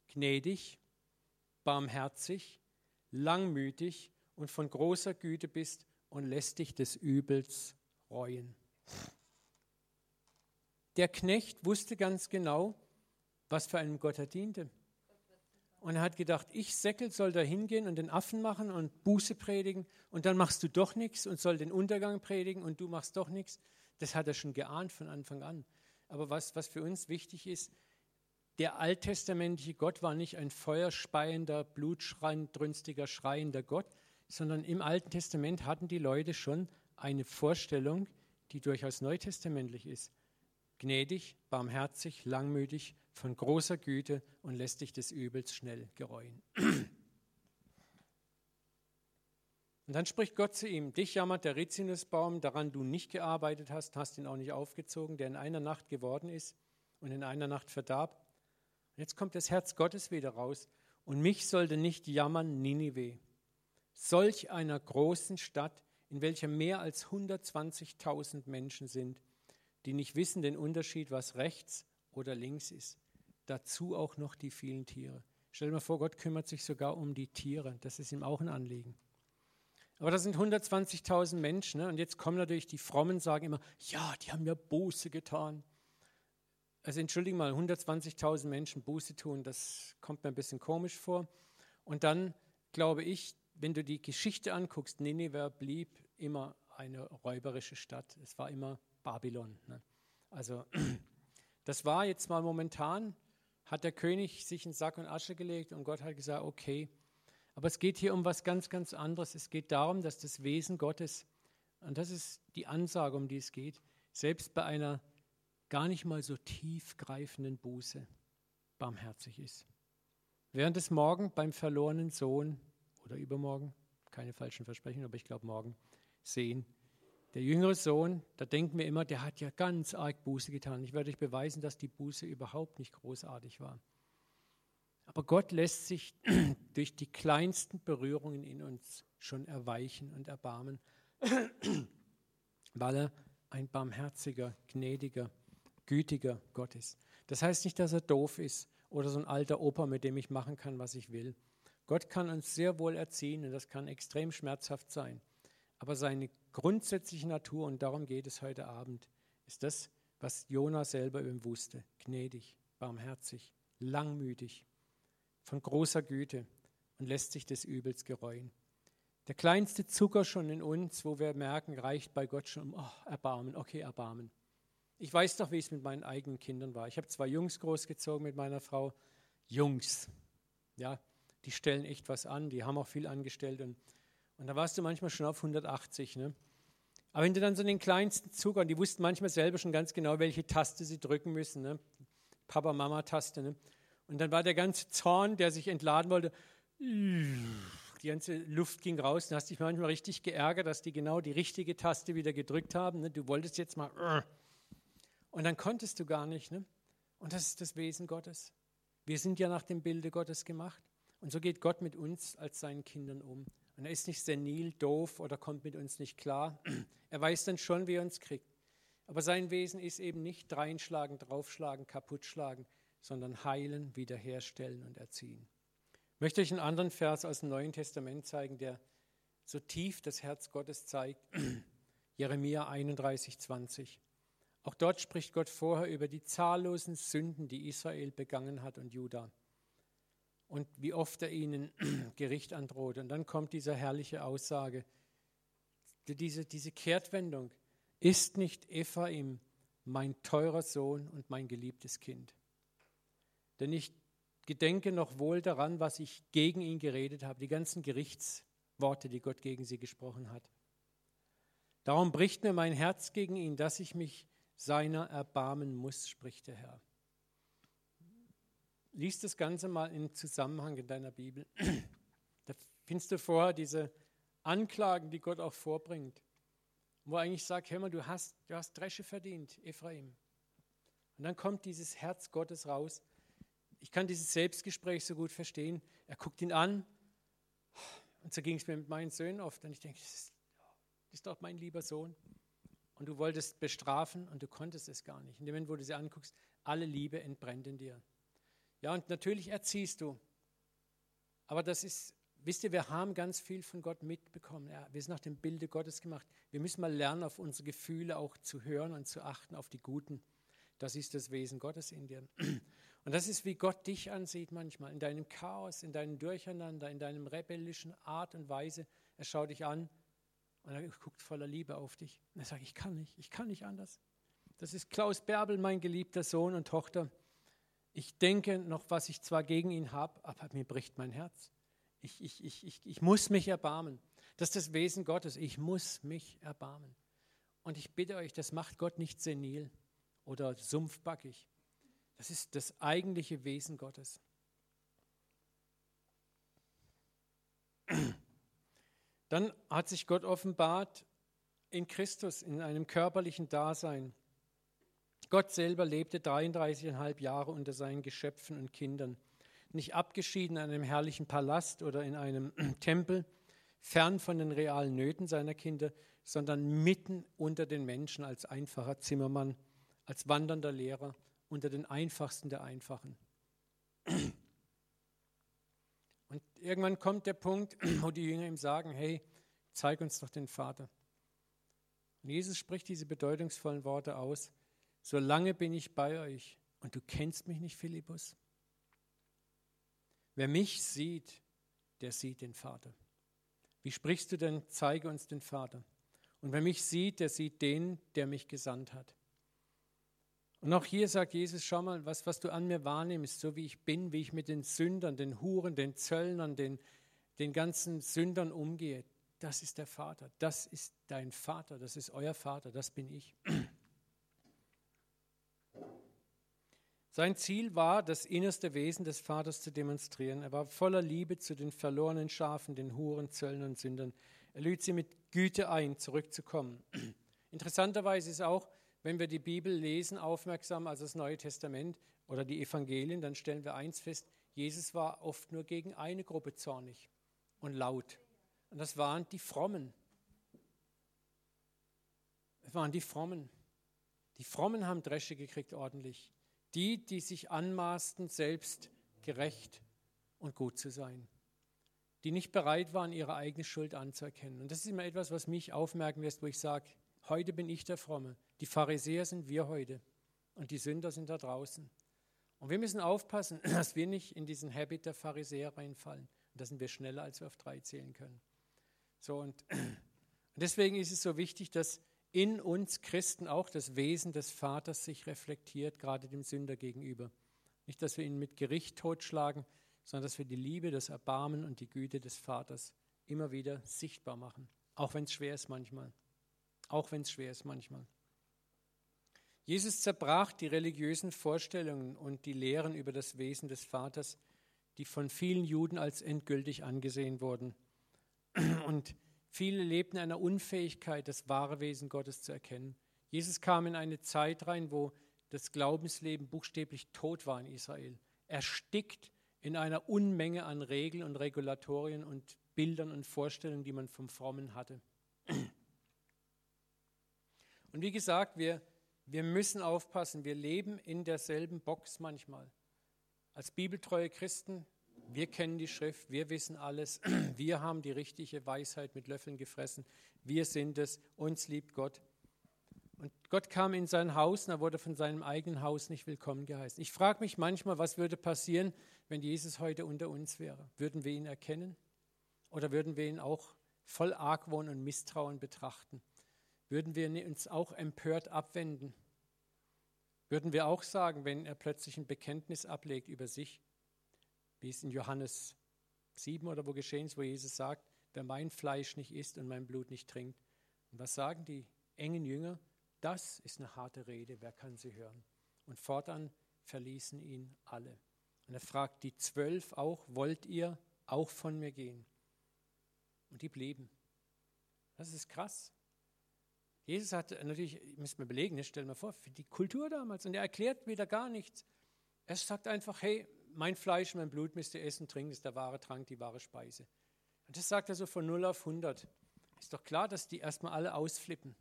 gnädig, barmherzig, langmütig und von großer Güte bist und lässt dich des Übels reuen. Der Knecht wusste ganz genau, was für einem Gott er diente. Und er hat gedacht, ich Säckel soll da hingehen und den Affen machen und Buße predigen und dann machst du doch nichts und soll den Untergang predigen und du machst doch nichts. Das hat er schon geahnt von Anfang an. Aber was, was für uns wichtig ist, der alttestamentliche Gott war nicht ein feuerspeiender, blutschreinbrünstiger, schreiender Gott, sondern im Alten Testament hatten die Leute schon eine Vorstellung, die durchaus neutestamentlich ist. Gnädig, barmherzig, langmütig, von großer Güte und lässt dich des Übels schnell gereuen. Und dann spricht Gott zu ihm, dich jammert der Rizinusbaum, daran du nicht gearbeitet hast, hast ihn auch nicht aufgezogen, der in einer Nacht geworden ist und in einer Nacht verdarb. Jetzt kommt das Herz Gottes wieder raus. Und mich sollte nicht jammern Ninive, solch einer großen Stadt, in welcher mehr als 120.000 Menschen sind, die nicht wissen den Unterschied, was rechts oder links ist dazu auch noch die vielen Tiere. Stell dir mal vor, Gott kümmert sich sogar um die Tiere. Das ist ihm auch ein Anliegen. Aber das sind 120.000 Menschen. Ne? Und jetzt kommen natürlich die Frommen, sagen immer, ja, die haben ja Buße getan. Also entschuldigen mal, 120.000 Menschen Buße tun, das kommt mir ein bisschen komisch vor. Und dann glaube ich, wenn du die Geschichte anguckst, Nineveh blieb immer eine räuberische Stadt. Es war immer Babylon. Ne? Also das war jetzt mal momentan hat der König sich in Sack und Asche gelegt und Gott hat gesagt, okay. Aber es geht hier um was ganz, ganz anderes. Es geht darum, dass das Wesen Gottes, und das ist die Ansage, um die es geht, selbst bei einer gar nicht mal so tiefgreifenden Buße barmherzig ist. Während es morgen beim verlorenen Sohn oder übermorgen, keine falschen Versprechen, aber ich glaube morgen, sehen, der jüngere Sohn, da denken wir immer, der hat ja ganz arg Buße getan. Ich werde euch beweisen, dass die Buße überhaupt nicht großartig war. Aber Gott lässt sich durch die kleinsten Berührungen in uns schon erweichen und erbarmen, weil er ein barmherziger, gnädiger, gütiger Gott ist. Das heißt nicht, dass er doof ist oder so ein alter Opa, mit dem ich machen kann, was ich will. Gott kann uns sehr wohl erziehen und das kann extrem schmerzhaft sein. Aber seine grundsätzliche Natur, und darum geht es heute Abend, ist das, was Jona selber ihn wusste. Gnädig, barmherzig, langmütig, von großer Güte und lässt sich des Übels gereuen. Der kleinste Zucker schon in uns, wo wir merken, reicht bei Gott schon, oh, Erbarmen, okay, Erbarmen. Ich weiß doch, wie es mit meinen eigenen Kindern war. Ich habe zwei Jungs großgezogen mit meiner Frau. Jungs, ja, die stellen echt was an, die haben auch viel angestellt und und da warst du manchmal schon auf 180. Ne? Aber wenn du dann so den kleinsten Zucker, und die wussten manchmal selber schon ganz genau, welche Taste sie drücken müssen, ne? Papa-Mama-Taste. Ne? Und dann war der ganze Zorn, der sich entladen wollte, die ganze Luft ging raus. Du hast dich manchmal richtig geärgert, dass die genau die richtige Taste wieder gedrückt haben. Ne? Du wolltest jetzt mal. Und dann konntest du gar nicht. Ne? Und das ist das Wesen Gottes. Wir sind ja nach dem Bilde Gottes gemacht. Und so geht Gott mit uns als seinen Kindern um. Und er ist nicht senil, doof oder kommt mit uns nicht klar. Er weiß dann schon, wie er uns kriegt. Aber sein Wesen ist eben nicht dreinschlagen, draufschlagen, kaputtschlagen, sondern heilen, wiederherstellen und erziehen. Ich möchte euch einen anderen Vers aus dem Neuen Testament zeigen, der so tief das Herz Gottes zeigt. Jeremia 31, 20. Auch dort spricht Gott vorher über die zahllosen Sünden, die Israel begangen hat und Juda. Und wie oft er ihnen Gericht androht. Und dann kommt diese herrliche Aussage, diese, diese Kehrtwendung. Ist nicht Ephraim mein teurer Sohn und mein geliebtes Kind? Denn ich gedenke noch wohl daran, was ich gegen ihn geredet habe, die ganzen Gerichtsworte, die Gott gegen sie gesprochen hat. Darum bricht mir mein Herz gegen ihn, dass ich mich seiner erbarmen muss, spricht der Herr. Lies das Ganze mal im Zusammenhang in deiner Bibel. Da findest du vorher diese Anklagen, die Gott auch vorbringt wo er eigentlich sagt, hör mal, du hast, du hast Dresche verdient, Ephraim. Und dann kommt dieses Herz Gottes raus. Ich kann dieses Selbstgespräch so gut verstehen. Er guckt ihn an. Und so ging es mir mit meinen Söhnen oft. Und ich denke, das ist, das ist doch mein lieber Sohn. Und du wolltest bestrafen und du konntest es gar nicht. In dem Moment, wo du sie anguckst, alle Liebe entbrennt in dir. Ja, und natürlich erziehst du. Aber das ist Wisst ihr, wir haben ganz viel von Gott mitbekommen. Ja, wir sind nach dem Bilde Gottes gemacht. Wir müssen mal lernen, auf unsere Gefühle auch zu hören und zu achten, auf die guten. Das ist das Wesen Gottes in dir. Und das ist, wie Gott dich ansieht manchmal, in deinem Chaos, in deinem Durcheinander, in deinem rebellischen Art und Weise. Er schaut dich an und er guckt voller Liebe auf dich. Und er sagt, ich kann nicht, ich kann nicht anders. Das ist Klaus Bärbel, mein geliebter Sohn und Tochter. Ich denke noch, was ich zwar gegen ihn habe, aber mir bricht mein Herz. Ich, ich, ich, ich, ich muss mich erbarmen. Das ist das Wesen Gottes. Ich muss mich erbarmen. Und ich bitte euch, das macht Gott nicht senil oder sumpfbackig. Das ist das eigentliche Wesen Gottes. Dann hat sich Gott offenbart in Christus, in einem körperlichen Dasein. Gott selber lebte 33,5 Jahre unter seinen Geschöpfen und Kindern nicht abgeschieden in einem herrlichen Palast oder in einem Tempel, fern von den realen Nöten seiner Kinder, sondern mitten unter den Menschen als einfacher Zimmermann, als wandernder Lehrer, unter den einfachsten der Einfachen. Irgendwann kommt der Punkt, wo die Jünger ihm sagen, hey, zeig uns doch den Vater. Und Jesus spricht diese bedeutungsvollen Worte aus, solange bin ich bei euch und du kennst mich nicht, Philippus. Wer mich sieht, der sieht den Vater. Wie sprichst du denn, zeige uns den Vater? Und wer mich sieht, der sieht den, der mich gesandt hat. Und auch hier sagt Jesus, schau mal, was, was du an mir wahrnimmst, so wie ich bin, wie ich mit den Sündern, den Huren, den Zöllnern, den, den ganzen Sündern umgehe, das ist der Vater, das ist dein Vater, das ist euer Vater, das bin ich. Sein Ziel war, das innerste Wesen des Vaters zu demonstrieren. Er war voller Liebe zu den verlorenen Schafen, den Huren, Zöllnern und Sündern. Er lud sie mit Güte ein, zurückzukommen. Interessanterweise ist auch, wenn wir die Bibel lesen, aufmerksam, also das Neue Testament oder die Evangelien, dann stellen wir eins fest, Jesus war oft nur gegen eine Gruppe zornig und laut. Und das waren die Frommen. Das waren die Frommen. Die Frommen haben Dresche gekriegt ordentlich. Die, die sich anmaßten, selbst gerecht und gut zu sein. Die nicht bereit waren, ihre eigene Schuld anzuerkennen. Und das ist immer etwas, was mich aufmerken lässt, wo ich sage, heute bin ich der Fromme. Die Pharisäer sind wir heute und die Sünder sind da draußen. Und wir müssen aufpassen, dass wir nicht in diesen Habit der Pharisäer reinfallen. Und da sind wir schneller, als wir auf drei zählen können. So, und, und deswegen ist es so wichtig, dass in uns Christen auch das Wesen des Vaters sich reflektiert, gerade dem Sünder gegenüber. Nicht, dass wir ihn mit Gericht totschlagen, sondern dass wir die Liebe, das Erbarmen und die Güte des Vaters immer wieder sichtbar machen, auch wenn es schwer ist manchmal. Auch wenn es schwer ist manchmal. Jesus zerbrach die religiösen Vorstellungen und die Lehren über das Wesen des Vaters, die von vielen Juden als endgültig angesehen wurden Und viele lebten in einer Unfähigkeit, das wahre Wesen Gottes zu erkennen. Jesus kam in eine Zeit rein, wo das Glaubensleben buchstäblich tot war in Israel. Erstickt in einer Unmenge an Regeln und Regulatorien und Bildern und Vorstellungen, die man vom Frommen hatte. Und wie gesagt, wir, wir müssen aufpassen, wir leben in derselben Box manchmal. Als bibeltreue Christen, wir kennen die Schrift, wir wissen alles, wir haben die richtige Weisheit mit Löffeln gefressen, wir sind es, uns liebt Gott. Und Gott kam in sein Haus und er wurde von seinem eigenen Haus nicht willkommen geheißen. Ich frage mich manchmal, was würde passieren, wenn Jesus heute unter uns wäre? Würden wir ihn erkennen? Oder würden wir ihn auch voll Argwohn und Misstrauen betrachten? Würden wir uns auch empört abwenden? Würden wir auch sagen, wenn er plötzlich ein Bekenntnis ablegt über sich, wie es in Johannes 7 oder wo geschehen ist, wo Jesus sagt, wer mein Fleisch nicht isst und mein Blut nicht trinkt. Und was sagen die engen Jünger? Das ist eine harte Rede, wer kann sie hören? Und fortan verließen ihn alle. Und er fragt die zwölf auch, wollt ihr auch von mir gehen? Und die blieben. Das ist krass. Jesus hat natürlich, müssen wir belegen, ne, stellen wir vor, für die Kultur damals. Und er erklärt wieder gar nichts. Er sagt einfach, hey, mein Fleisch, mein Blut müsst ihr essen, trinken, ist der wahre Trank, die wahre Speise. Und das sagt er so von 0 auf 100. Ist doch klar, dass die erstmal alle ausflippen.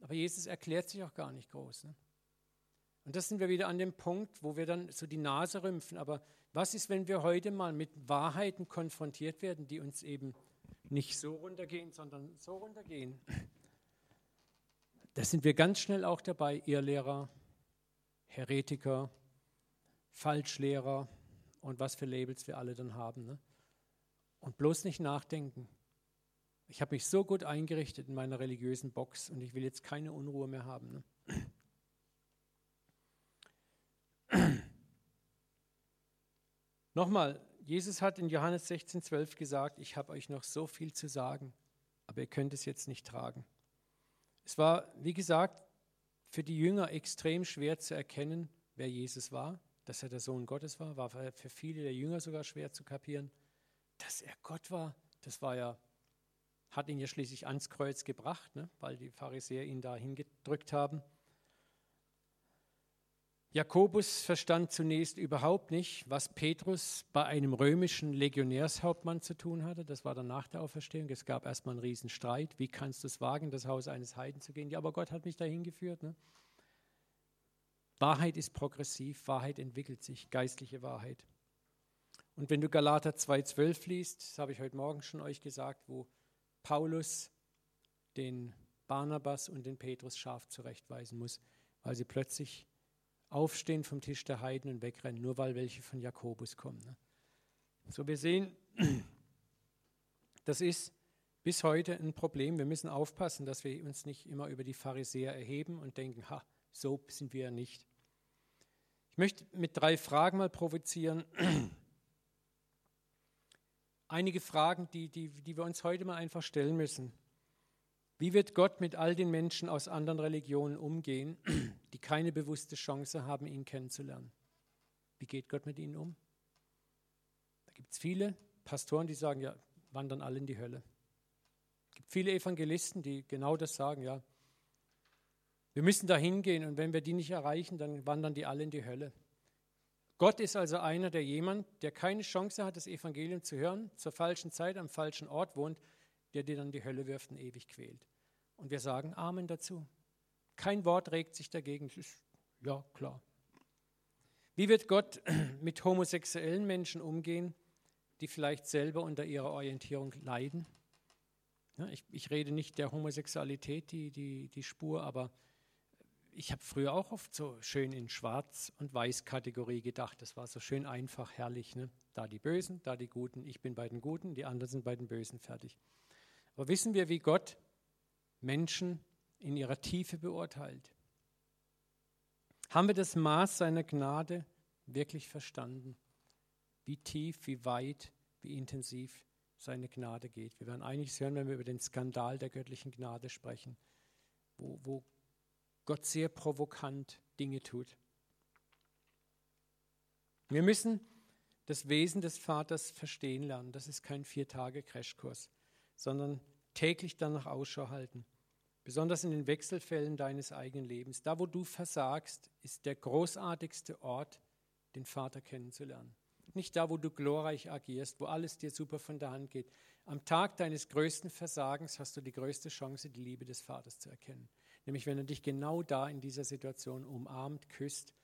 Aber Jesus erklärt sich auch gar nicht groß. Ne? Und das sind wir wieder an dem Punkt, wo wir dann so die Nase rümpfen. Aber was ist, wenn wir heute mal mit Wahrheiten konfrontiert werden, die uns eben nicht so runtergehen, sondern so runtergehen? Da sind wir ganz schnell auch dabei, Irrlehrer, Heretiker, Falschlehrer und was für Labels wir alle dann haben. Ne? Und bloß nicht nachdenken. Ich habe mich so gut eingerichtet in meiner religiösen Box und ich will jetzt keine Unruhe mehr haben. Ne? Nochmal, Jesus hat in Johannes 16, 12 gesagt, ich habe euch noch so viel zu sagen, aber ihr könnt es jetzt nicht tragen. Es war, wie gesagt, für die Jünger extrem schwer zu erkennen, wer Jesus war, dass er der Sohn Gottes war, war für viele der Jünger sogar schwer zu kapieren. Dass er Gott war, das war ja hat ihn ja schließlich ans Kreuz gebracht, ne, weil die Pharisäer ihn da hingedrückt haben. Jakobus verstand zunächst überhaupt nicht, was Petrus bei einem römischen Legionärshauptmann zu tun hatte. Das war dann nach der Auferstehung. Es gab erstmal einen Riesenstreit. Wie kannst du es wagen, das Haus eines Heiden zu gehen? Ja, aber Gott hat mich dahin geführt. Ne? Wahrheit ist progressiv, Wahrheit entwickelt sich, geistliche Wahrheit. Und wenn du Galater 2,12 liest, das habe ich heute Morgen schon euch gesagt, wo Paulus den Barnabas und den Petrus scharf zurechtweisen muss, weil sie plötzlich aufstehen vom Tisch der Heiden und wegrennen, nur weil welche von Jakobus kommen. Ne? So, wir sehen, das ist bis heute ein Problem. Wir müssen aufpassen, dass wir uns nicht immer über die Pharisäer erheben und denken, ha, so sind wir ja nicht. Ich möchte mit drei Fragen mal provozieren einige Fragen, die, die, die wir uns heute mal einfach stellen müssen. Wie wird Gott mit all den Menschen aus anderen Religionen umgehen, die keine bewusste Chance haben, ihn kennenzulernen? Wie geht Gott mit ihnen um? Da gibt es viele Pastoren, die sagen, ja, wandern alle in die Hölle. Es gibt viele Evangelisten, die genau das sagen, ja. Wir müssen da hingehen und wenn wir die nicht erreichen, dann wandern die alle in die Hölle. Gott ist also einer, der jemand, der keine Chance hat, das Evangelium zu hören, zur falschen Zeit am falschen Ort wohnt, der dir dann die Hölle wirft und ewig quält. Und wir sagen Amen dazu. Kein Wort regt sich dagegen. Ja, klar. Wie wird Gott mit homosexuellen Menschen umgehen, die vielleicht selber unter ihrer Orientierung leiden? Ich, ich, rede nicht der Homosexualität die, die, die Spur, aber ich habe früher auch oft so schön in Schwarz- und Weiß-Kategorie gedacht. Das war so schön einfach, herrlich. Ne? Da die Bösen, da die Guten. Ich bin bei den Guten, die anderen sind bei den Bösen fertig. Aber wissen wir, wie Gott Menschen in ihrer Tiefe beurteilt? Haben wir das Maß seiner Gnade wirklich verstanden? Wie tief, wie weit, wie intensiv seine Gnade geht. Wir werden einiges hören, wenn wir über den Skandal der göttlichen Gnade sprechen, wo, wo Gott sehr provokant Dinge tut. Wir müssen das Wesen des Vaters verstehen lernen. Das ist kein Vier-Tage-Crashkurs, sondern täglich danach Ausschau halten. Besonders in den Wechselfällen deines eigenen Lebens. Da, wo du versagst, ist der großartigste Ort, den Vater kennenzulernen. Nicht da, wo du glorreich agierst, wo alles dir super von der Hand geht. Am Tag deines größten Versagens hast du die größte Chance, die Liebe des Vaters zu erkennen. Nämlich wenn er dich genau da in dieser Situation umarmt, küsst,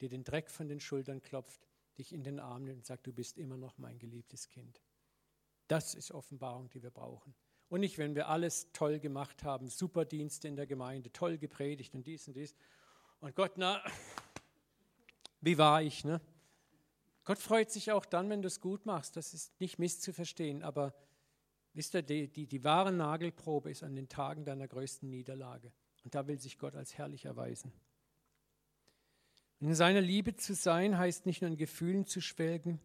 dir den Dreck von den Schultern klopft dich in den Arm nimmt und sagt, du bist immer noch mein geliebtes Kind. Das ist Offenbarung, die wir brauchen. Und nicht, wenn wir alles toll gemacht haben, super Dienste in der Gemeinde, toll gepredigt und dies und dies. Und Gott, na, wie war ich, ne? Gott freut sich auch dann, wenn du es gut machst. Das ist nicht misszuverstehen, aber wisst ihr, die, die, die wahre Nagelprobe ist an den Tagen deiner größten Niederlage. Und da will sich Gott als herrlich erweisen. In seiner Liebe zu sein heißt nicht nur in Gefühlen zu schwelgen,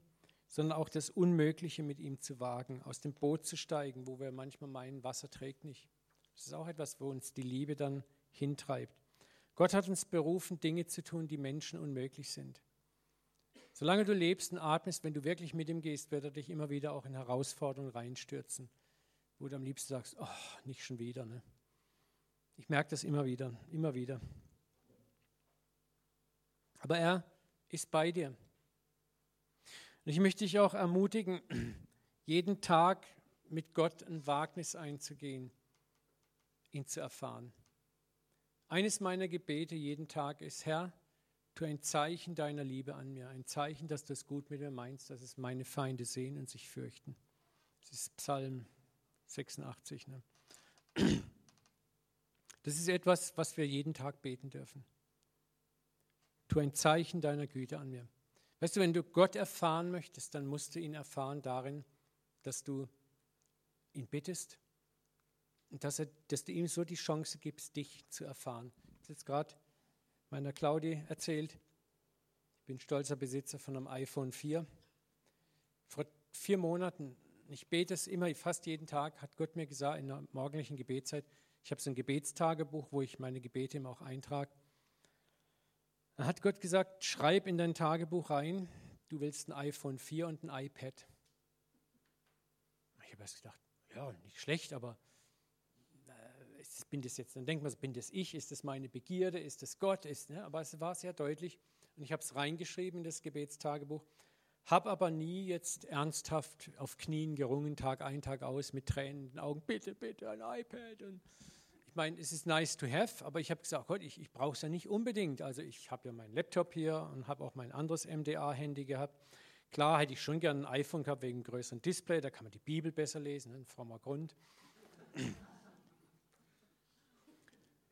sondern auch das Unmögliche mit ihm zu wagen, aus dem Boot zu steigen, wo wir manchmal meinen, Wasser trägt nicht. Das ist auch etwas, wo uns die Liebe dann hintreibt. Gott hat uns berufen, Dinge zu tun, die Menschen unmöglich sind. Solange du lebst und atmest, wenn du wirklich mit ihm gehst, wird er dich immer wieder auch in Herausforderungen reinstürzen, wo du am liebsten sagst, oh, nicht schon wieder. Ne? Ich merke das immer wieder, immer wieder. Aber er ist bei dir. Und ich möchte dich auch ermutigen, jeden Tag mit Gott ein Wagnis einzugehen, ihn zu erfahren. Eines meiner Gebete jeden Tag ist, Herr, tu ein Zeichen deiner Liebe an mir, ein Zeichen, dass du es gut mit mir meinst, dass es meine Feinde sehen und sich fürchten. Das ist Psalm 86. Ne? Das ist etwas, was wir jeden Tag beten dürfen. Tu ein Zeichen deiner Güte an mir. Weißt du, wenn du Gott erfahren möchtest, dann musst du ihn erfahren darin, dass du ihn bittest und dass, er, dass du ihm so die Chance gibst, dich zu erfahren. Ich habe jetzt gerade meiner Claudi erzählt, ich bin stolzer Besitzer von einem iPhone 4. Vor vier Monaten, ich bete es immer, fast jeden Tag, hat Gott mir gesagt in der morgendlichen Gebetszeit, ich habe so ein Gebetstagebuch, wo ich meine Gebete immer auch eintrage. Dann hat Gott gesagt, schreib in dein Tagebuch rein, du willst ein iPhone 4 und ein iPad. Ich habe erst gedacht, ja, nicht schlecht, aber äh, bin das jetzt, dann denkt man, bin das ich, ist das meine Begierde, ist das Gott, ist, ne? aber es war sehr deutlich und ich habe es reingeschrieben in das Gebetstagebuch, habe aber nie jetzt ernsthaft auf Knien gerungen, Tag ein, Tag aus, mit Tränen in den Augen, bitte, bitte ein iPad und ich meine, es ist nice to have, aber ich habe gesagt, Gott, ich, ich brauche es ja nicht unbedingt. Also ich habe ja meinen Laptop hier und habe auch mein anderes MDA-Handy gehabt. Klar hätte ich schon gerne ein iPhone gehabt wegen größeren Display, da kann man die Bibel besser lesen, ein frommer Grund.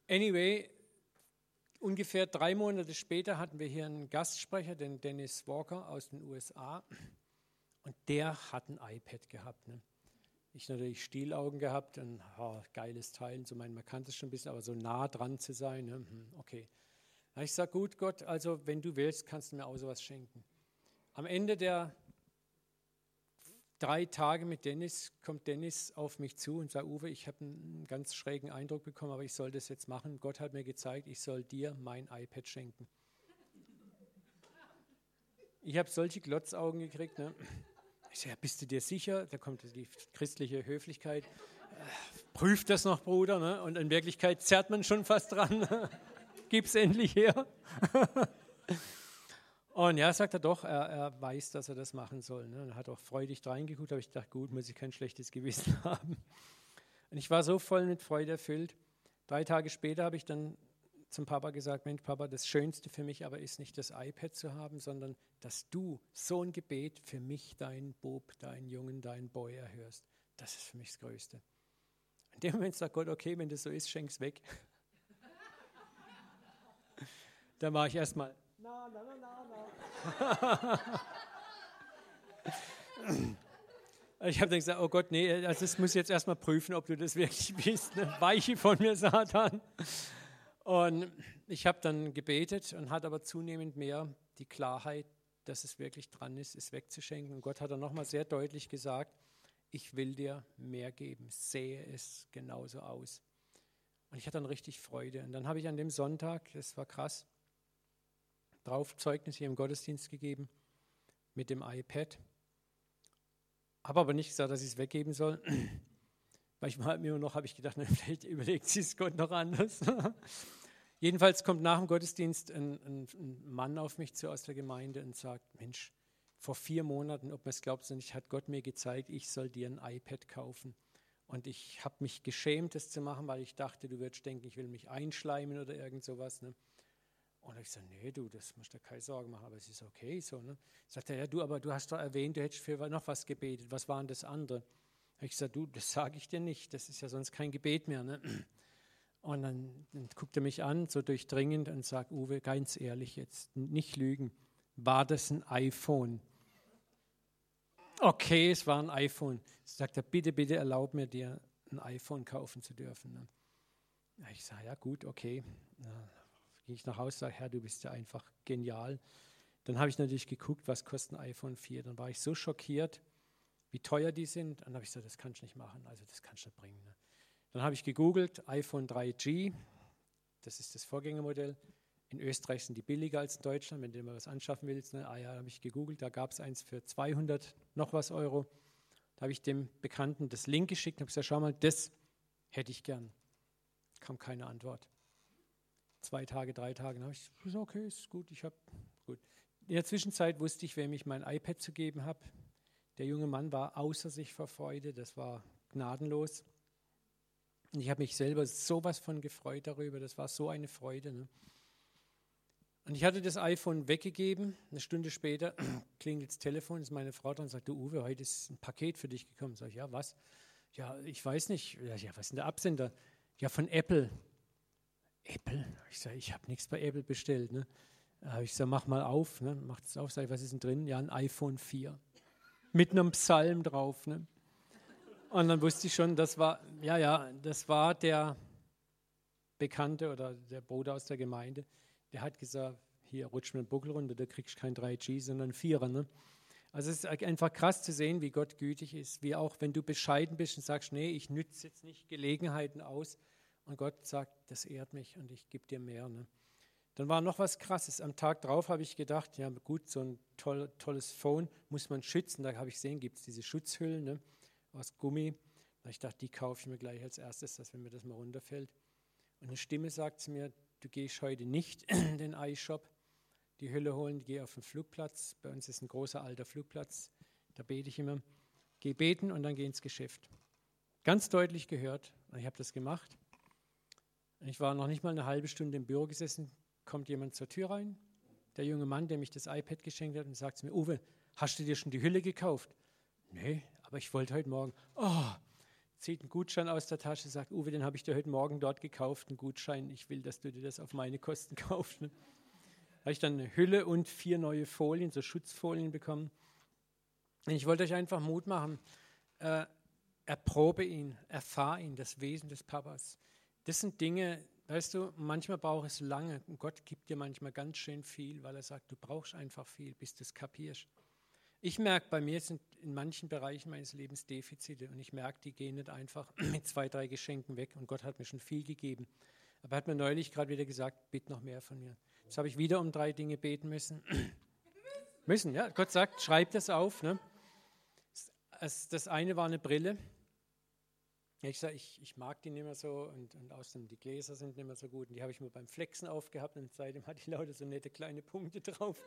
Anyway, ungefähr drei Monate später hatten wir hier einen Gastsprecher, den Dennis Walker aus den USA, und der hat ein iPad gehabt. Ne? Ich natürlich Stielaugen gehabt und oh, geiles Teil, so mein, man kannte es schon ein bisschen, aber so nah dran zu sein, ne? Hm, okay. ich sage, gut Gott, also wenn du willst, kannst du mir auch sowas schenken. Am Ende der drei Tage mit Dennis kommt Dennis auf mich zu und sagt, Uwe, ich habe einen ganz schrägen Eindruck bekommen, aber ich soll das jetzt machen. Gott hat mir gezeigt, ich soll dir mein iPad schenken. Ich habe solche Glotzaugen gekriegt. Ne? Ich sage, bist du dir sicher? Da kommt die christliche Höflichkeit. Äh, prüft das noch, Bruder. Ne? Und in Wirklichkeit zerrt man schon fast dran. Gib's endlich her. Und ja, sagt er doch, er, er, weiß, dass er das machen soll. Ne? Er hat auch freudig reingeguckt, aber ich dachte, gut, muss ich kein schlechtes Gewissen haben. Und ich war so voll mit Freude erfüllt. Drei Tage später habe ich dann zum Papa gesagt, Mensch, Papa, das Schönste für mich aber ist nicht das iPad zu haben, sondern dass du so ein Gebet für mich, deinen Bub, deinen Jungen, deinen Boy erhörst. Das ist für mich das Größte. In dem Moment sagt Gott, okay, wenn das so ist, schenk's weg. Dann war ich erstmal, na, na, na, na, na. Ich habe dann gesagt, oh Gott, nee, also das muss ich jetzt erstmal prüfen, ob du das wirklich bist. Ne? Weiche von mir, Satan. Und ich habe dann gebetet und hatte aber zunehmend mehr die Klarheit, dass es wirklich dran ist, es wegzuschenken. Und Gott hat dann nochmal sehr deutlich gesagt, ich will dir mehr geben, sehe es genauso aus. Und ich hatte dann richtig Freude. Und dann habe ich an dem Sonntag, das war krass, drauf Zeugnis hier im Gottesdienst gegeben. mit dem iPad. Habe aber nicht gesagt, dass ich es weggeben soll. Manchmal mir noch habe ich gedacht, vielleicht überlegt sie es Gott noch anders. Jedenfalls kommt nach dem Gottesdienst ein, ein, ein, Mann auf mich zu aus der Gemeinde und sagt, Mensch, vor vier Monaten, ob man es glaubt oder nicht, hat Gott mir gezeigt, ich soll dir ein iPad kaufen. Und ich habe mich geschämt, das zu machen, weil ich dachte, du würdest denken, ich will mich einschleimen oder irgend sowas. Ne? Und ich sage, nee, du, das musst du keine Sorgen machen, aber es ist okay so. Ne? Sagt er, ja, du, aber du hast doch erwähnt, du hättest für noch was gebetet. Was waren das andere? Ich sage, du, das sage ich dir nicht, das ist ja sonst kein Gebet mehr. Ne? Und dann, dann guckt er mich an, so durchdringend, und sagt, Uwe, ganz ehrlich jetzt, nicht lügen, war das ein iPhone? Okay, es war ein iPhone. Sagt er, bitte, bitte erlaub mir, dir ein iPhone kaufen zu dürfen. Ne? Ich sage, ja gut, okay. Ja, gehe ich nach Hause, sage, Herr, du bist ja einfach genial. Dann habe ich natürlich geguckt, was kostet ein iPhone 4. Dann war ich so schockiert, wie teuer die sind. Dann habe ich gesagt, das kannst du nicht machen, also das kannst du nicht bringen. Ne? Dann habe ich gegoogelt, iPhone 3G, das ist das Vorgängermodell. In Österreich sind die billiger als in Deutschland, wenn du mal was anschaffen willst. Ne? Ah ja, habe ich gegoogelt, da gab es eins für 200 noch was Euro. Da habe ich dem Bekannten das Link geschickt und habe gesagt, schau mal, das hätte ich gern. Kam keine Antwort. Zwei Tage, drei Tage, dann habe ich gesagt, okay, ist gut, ich habe, gut. In der Zwischenzeit wusste ich, wem ich mein iPad zu geben habe. Der junge Mann war außer sich vor Freude, das war gnadenlos. Und ich habe mich selber sowas von gefreut darüber. Das war so eine Freude. Ne? Und ich hatte das iPhone weggegeben. Eine Stunde später klingelt das Telefon, ist meine Frau dran und sagt, du Uwe, heute ist ein Paket für dich gekommen. Sag ich, ja, was? Ja, ich weiß nicht. Ja, was ist denn der Absender? Ja, von Apple. Apple? Ich sage, ich habe nichts bei Apple bestellt. Ne? Ich sage, mach mal auf. Ne? Macht es auf. Sag ich, was ist denn drin? Ja, ein iPhone 4. Mit einem Psalm drauf. Ne? Und dann wusste ich schon, das war, ja, ja, das war der Bekannte oder der Bruder aus der Gemeinde, der hat gesagt, hier rutsch mir den Buckel runter, da kriegst du kein 3G, sondern ein Vierer. Ne? Also es ist einfach krass zu sehen, wie Gott gütig ist, wie auch wenn du bescheiden bist und sagst, nee, ich nütze jetzt nicht Gelegenheiten aus und Gott sagt, das ehrt mich und ich gebe dir mehr. Ne? Dann war noch was Krasses. Am Tag drauf habe ich gedacht, ja gut, so ein toll, tolles Phone muss man schützen. Da habe ich gesehen, gibt es diese Schutzhüllen. Ne? aus Gummi. Ich dachte, die kaufe ich mir gleich als erstes, dass wenn mir das mal runterfällt. Und eine Stimme sagt zu mir, du gehst heute nicht in den iShop, die Hülle holen, geh auf den Flugplatz. Bei uns ist ein großer alter Flugplatz, da bete ich immer. Geh beten und dann geh ins Geschäft. Ganz deutlich gehört. Ich habe das gemacht. Ich war noch nicht mal eine halbe Stunde im Büro gesessen, kommt jemand zur Tür rein. Der junge Mann, der mich das iPad geschenkt hat, und sagt zu mir, Uwe, hast du dir schon die Hülle gekauft? Nee, aber ich wollte heute Morgen, oh, zieht einen Gutschein aus der Tasche, sagt, Uwe, den habe ich dir heute Morgen dort gekauft, einen Gutschein, ich will, dass du dir das auf meine Kosten kaufst. Ne? Habe ich dann eine Hülle und vier neue Folien, so Schutzfolien bekommen. Und ich wollte euch einfach Mut machen, äh, erprobe ihn, erfahr ihn, das Wesen des Papas. Das sind Dinge, weißt du, manchmal braucht es lange. Gott gibt dir manchmal ganz schön viel, weil er sagt, du brauchst einfach viel, bis du es kapierst. Ich merke, bei mir sind in manchen Bereichen meines Lebens Defizite und ich merke, die gehen nicht einfach mit zwei, drei Geschenken weg und Gott hat mir schon viel gegeben. Aber er hat mir neulich gerade wieder gesagt, bitte noch mehr von mir. Jetzt habe ich wieder um drei Dinge beten müssen. müssen, ja. Gott sagt, schreib das auf. Ne? Das eine war eine Brille. Ich sage, ich, ich, mag die nicht mehr so und, und außerdem die Gläser sind nicht mehr so gut. Und die habe ich mir beim Flexen aufgehabt und seitdem hatte ich lauter so nette kleine Punkte drauf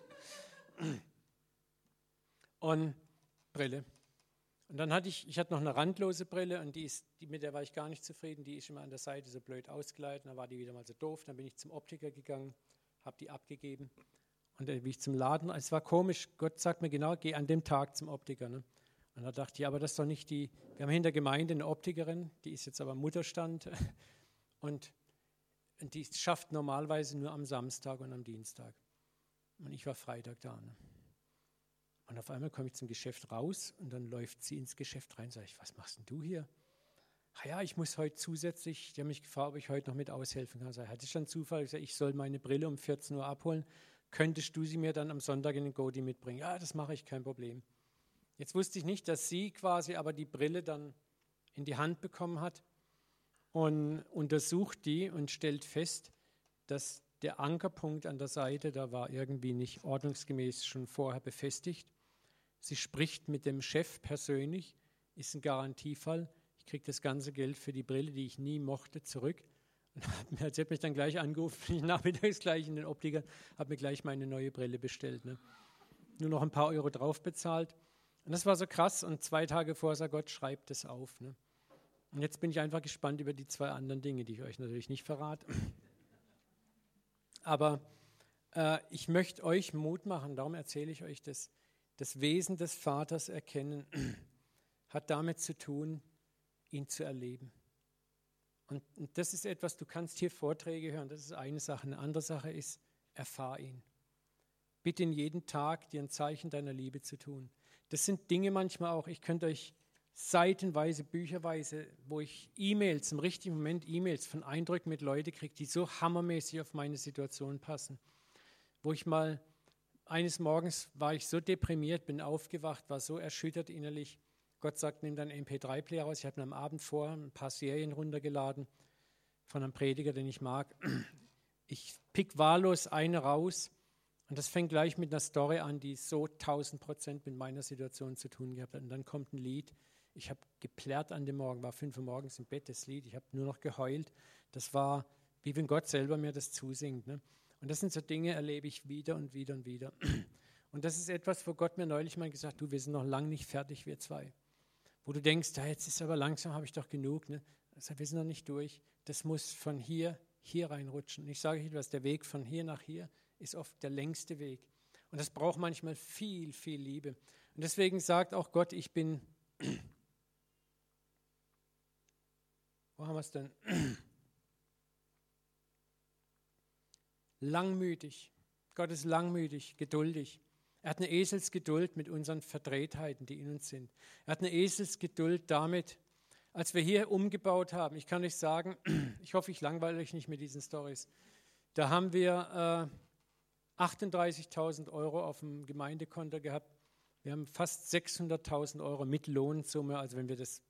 und Brille. Und dann hatte ich, ich hatte noch eine randlose Brille und die ist, die, mit der war ich gar nicht zufrieden. Die ist immer an der Seite so blöd ausgeleitet. Dann war die wieder mal so doof. Dann bin ich zum Optiker gegangen, habe die abgegeben. Und dann bin ich zum Laden. Es war komisch. Gott sagt mir genau, geh an dem Tag zum Optiker. Ne? Und da dachte ich, aber das ist doch nicht die. Wir haben hinter der Gemeinde eine Optikerin, die ist jetzt aber Mutterstand. Und, und die schafft normalerweise nur am Samstag und am Dienstag. Und ich war Freitag da. Ne? Und auf einmal komme ich zum Geschäft raus und dann läuft sie ins Geschäft rein. Sage ich, was machst denn du hier? Ach ja, ich muss heute zusätzlich, die haben mich gefragt, ob ich heute noch mit aushelfen kann. Sag, hatte ich dann Zufall, ich, sage, ich soll meine Brille um 14 Uhr abholen. Könntest du sie mir dann am Sonntag in den Godi mitbringen? Ja, das mache ich, kein Problem. Jetzt wusste ich nicht, dass sie quasi aber die Brille dann in die Hand bekommen hat und untersucht die und stellt fest, dass der Ankerpunkt an der Seite, da war irgendwie nicht ordnungsgemäß schon vorher befestigt Sie spricht mit dem Chef persönlich, ist ein Garantiefall. Ich kriege das ganze Geld für die Brille, die ich nie mochte, zurück. Und sie hat mich dann gleich angerufen, ich nachmittags gleich in den Optiker, habe mir gleich meine neue Brille bestellt. Ne? Nur noch ein paar Euro drauf bezahlt. Und das war so krass. Und zwei Tage vorher sagt Gott, schreibt es auf. Ne? Und jetzt bin ich einfach gespannt über die zwei anderen Dinge, die ich euch natürlich nicht verrate. Aber äh, ich möchte euch Mut machen, darum erzähle ich euch das. Das Wesen des Vaters erkennen hat damit zu tun, ihn zu erleben. Und, und das ist etwas, du kannst hier Vorträge hören, das ist eine Sache. Eine andere Sache ist, erfahr ihn. Bitte ihn jeden Tag, dir ein Zeichen deiner Liebe zu tun. Das sind Dinge manchmal auch, ich könnte euch seitenweise, bücherweise, wo ich E-Mails, im richtigen Moment E-Mails von Eindrücken mit Leuten kriege, die so hammermäßig auf meine Situation passen. Wo ich mal, eines Morgens war ich so deprimiert, bin aufgewacht, war so erschüttert innerlich, Gott sagt, nimm deinen MP3-Player raus. Ich habe mir am Abend vor ein paar Serien runtergeladen von einem Prediger, den ich mag. Ich pick wahllos eine raus und das fängt gleich mit einer Story an, die so 1000 Prozent mit meiner Situation zu tun gehabt hat. Und dann kommt ein Lied. Ich habe geplärrt an dem Morgen, war fünf Uhr morgens im Bett, das Lied. Ich habe nur noch geheult. Das war, wie wenn Gott selber mir das zusingt. Ne? Und das sind so Dinge, erlebe ich wieder und wieder und wieder. Und das ist etwas, wo Gott mir neulich mal gesagt hat, du, wir sind noch lange nicht fertig, wir zwei wo du denkst, ja, jetzt ist aber langsam, habe ich doch genug. Ne? Also wir sind noch nicht durch. Das muss von hier, hier reinrutschen. Und ich sage etwas, der Weg von hier nach hier ist oft der längste Weg. Und das braucht manchmal viel, viel Liebe. Und deswegen sagt auch Gott, ich bin, wo haben wir es denn? langmütig. Gott ist langmütig, geduldig. Er hat eine Eselsgeduld mit unseren Verdrehtheiten, die in uns sind. Er hat eine Eselsgeduld damit, als wir hier umgebaut haben. Ich kann euch sagen, ich hoffe, ich langweile euch nicht mit diesen Stories. Da haben wir äh, 38.000 Euro auf dem Gemeindekonto gehabt. Wir haben fast 600.000 Euro mit Lohnsumme, also wenn wir das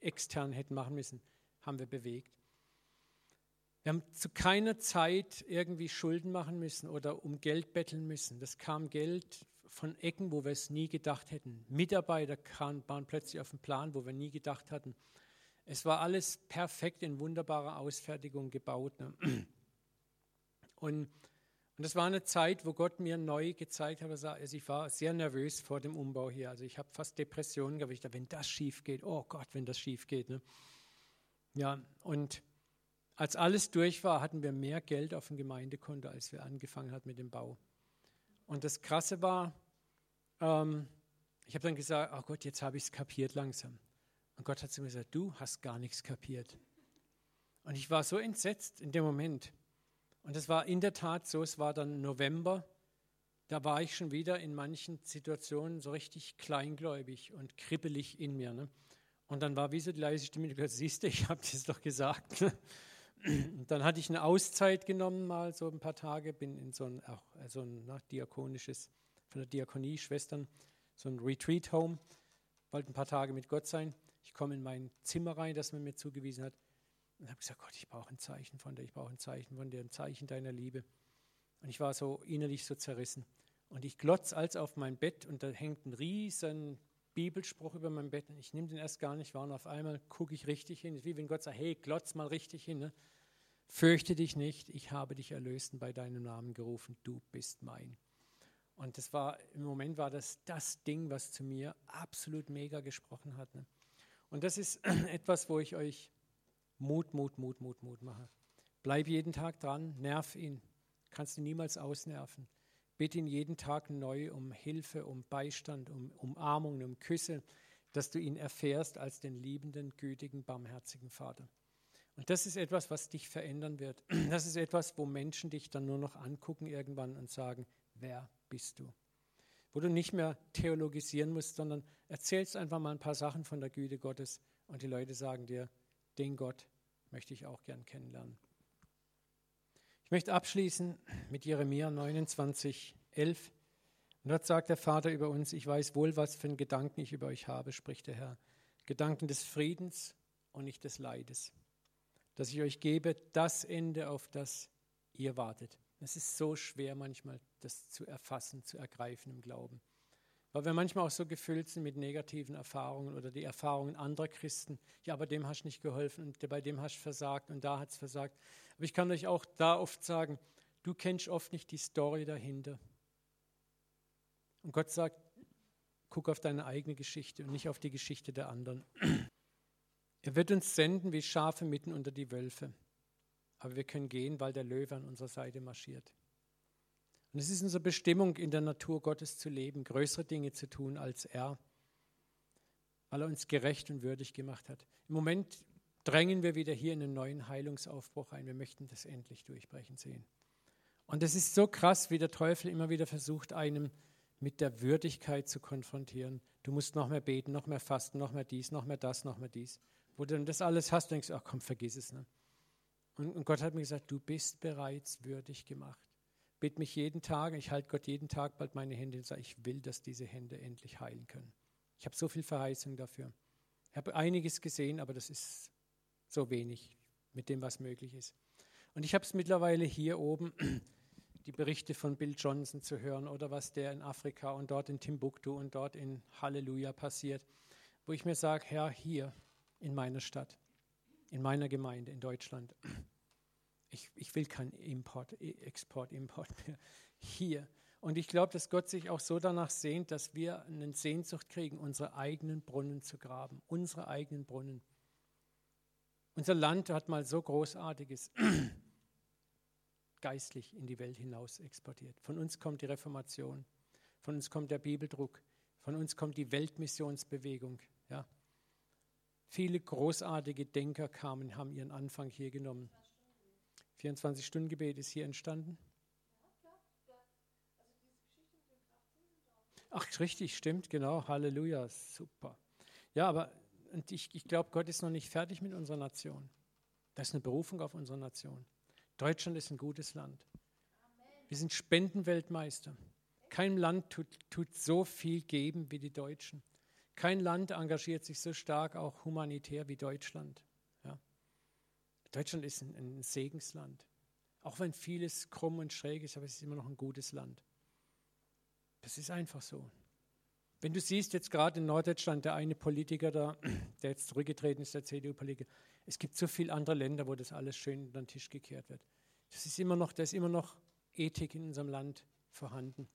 extern hätten machen müssen, haben wir bewegt. Wir haben zu keiner Zeit irgendwie Schulden machen müssen oder um Geld betteln müssen. Das kam Geld von Ecken, wo wir es nie gedacht hätten. Mitarbeiter kamen, waren plötzlich auf dem Plan, wo wir nie gedacht hatten. Es war alles perfekt in wunderbarer Ausfertigung gebaut. Ne? Und, und das war eine Zeit, wo Gott mir neu gezeigt hat, also ich war sehr nervös vor dem Umbau hier. Also ich habe fast Depressionen gehabt. Ich dachte, wenn das schief geht, oh Gott, wenn das schief geht. Ne? Ja, und als alles durch war, hatten wir mehr Geld auf dem Gemeindekonto, als wir angefangen hatten mit dem Bau. Und das Krasse war, ähm, ich habe dann gesagt, oh Gott, jetzt habe ich es kapiert langsam. Und Gott hat zu mir gesagt, du hast gar nichts kapiert. Und ich war so entsetzt in dem Moment. Und es war in der Tat so, es war dann November, da war ich schon wieder in manchen Situationen so richtig kleingläubig und kribbelig in mir. Ne? Und dann war wie so die leise Stimme, du siehst du, ich habe das doch gesagt. dann hatte ich eine Auszeit genommen, mal so ein paar Tage, bin in so ein, auch äh, so ein na, diakonisches, von der Diakonie, Schwestern, so ein Retreat-Home, wollte ein paar Tage mit Gott sein. Ich komme in mein Zimmer rein, das man mir zugewiesen hat, und habe gesagt: Gott, ich brauche ein Zeichen von dir, ich brauche ein Zeichen von dir, ein Zeichen deiner Liebe. Und ich war so innerlich so zerrissen. Und ich glotz als auf mein Bett und da hängt ein riesen Bibelspruch über mein Bett. Und ich nehme den erst gar nicht wahr und auf einmal gucke ich richtig hin. wie wenn Gott sagt, hey, glotz mal richtig hin. Ne? Fürchte dich nicht, ich habe dich erlöst und bei deinem Namen gerufen, du bist mein. Und das war, im Moment war das das Ding, was zu mir absolut mega gesprochen hat. Ne? Und das ist etwas, wo ich euch Mut, Mut, Mut, Mut, Mut mache. Bleib jeden Tag dran, nerv ihn. Kannst du niemals ausnerven. Bitte ihn jeden Tag neu um Hilfe, um Beistand, um Umarmung, um Küsse, dass du ihn erfährst als den liebenden, gütigen, barmherzigen Vater. Und das ist etwas, was dich verändern wird. Das ist etwas, wo Menschen dich dann nur noch angucken irgendwann und sagen, wer bist du? Wo du nicht mehr theologisieren musst, sondern erzählst einfach mal ein paar Sachen von der Güte Gottes und die Leute sagen dir, den Gott möchte ich auch gern kennenlernen. Ich möchte abschließen mit Jeremia 29, 11. Und dort sagt der Vater über uns, ich weiß wohl, was für einen Gedanken ich über euch habe, spricht der Herr. Gedanken des Friedens und nicht des Leides dass ich euch gebe, das Ende, auf das ihr wartet. Es ist so schwer manchmal, das zu erfassen, zu ergreifen im Glauben. Weil wir manchmal auch so gefüllt sind mit negativen Erfahrungen oder die Erfahrungen anderer Christen. Ja, aber dem hast du nicht geholfen und bei dem hast du versagt und da hat es versagt. Aber ich kann euch auch da oft sagen, du kennst oft nicht die Story dahinter. Und Gott sagt, guck auf deine eigene Geschichte und nicht auf die Geschichte der anderen. Er wird uns senden wie Schafe mitten unter die Wölfe. Aber wir können gehen, weil der Löwe an unserer Seite marschiert. Und es ist unsere Bestimmung, in der Natur Gottes zu leben, größere Dinge zu tun als er, weil er uns gerecht und würdig gemacht hat. Im Moment drängen wir wieder hier in einen neuen Heilungsaufbruch ein. Wir möchten das endlich durchbrechen sehen. Und es ist so krass, wie der Teufel immer wieder versucht, einem mit der Würdigkeit zu konfrontieren. Du musst noch mehr beten, noch mehr fasten, noch mehr dies, noch mehr das, noch mehr dies. Wo du dann das alles hast, denkst du, ach komm, vergiss es. Ne? Und, und Gott hat mir gesagt, du bist bereits würdig gemacht. Bitt mich jeden Tag, ich halte Gott jeden Tag bald meine Hände und sage, ich will, dass diese Hände endlich heilen können. Ich habe so viel Verheißung dafür. Ich habe einiges gesehen, aber das ist so wenig mit dem, was möglich ist. Und ich habe es mittlerweile hier oben, die Berichte von Bill Johnson zu hören oder was der in Afrika und dort in Timbuktu und dort in Halleluja passiert, wo ich mir sage, Herr, hier in meiner Stadt, in meiner Gemeinde in Deutschland, ich, ich will keinen Import, Export, Import mehr. Hier. Und ich glaube, dass Gott sich auch so danach sehnt, dass wir eine Sehnsucht kriegen, unsere eigenen Brunnen zu graben. Unsere eigenen Brunnen. Unser Land hat mal so Großartiges geistlich in die Welt hinaus exportiert. Von uns kommt die Reformation. Von uns kommt der Bibeldruck. Von uns kommt die Weltmissionsbewegung. Ja. Viele großartige Denker kamen, haben ihren Anfang hier genommen. 24-Stunden-Gebet ist hier entstanden? Ach, richtig, stimmt, genau. Halleluja, super. Ja, aber ich, ich glaube, Gott ist noch nicht fertig mit unserer Nation. Das ist eine Berufung auf unsere Nation. Deutschland ist ein gutes Land. Wir sind Spendenweltmeister. Kein Land tut, tut so viel geben wie die Deutschen. Kein Land engagiert sich so stark auch humanitär wie Deutschland. Deutschland ist ein, ein Segensland. Auch wenn vieles krumm und schräg ist, aber es ist immer noch ein gutes Land. Das ist einfach so. Wenn du siehst, jetzt gerade in Norddeutschland, der eine Politiker da, der jetzt zurückgetreten ist, der CDU-Politiker, es gibt so viele andere Länder, wo das alles schön unter den Tisch gekehrt wird. Das ist immer noch, da ist immer noch Ethik in unserem Land vorhanden.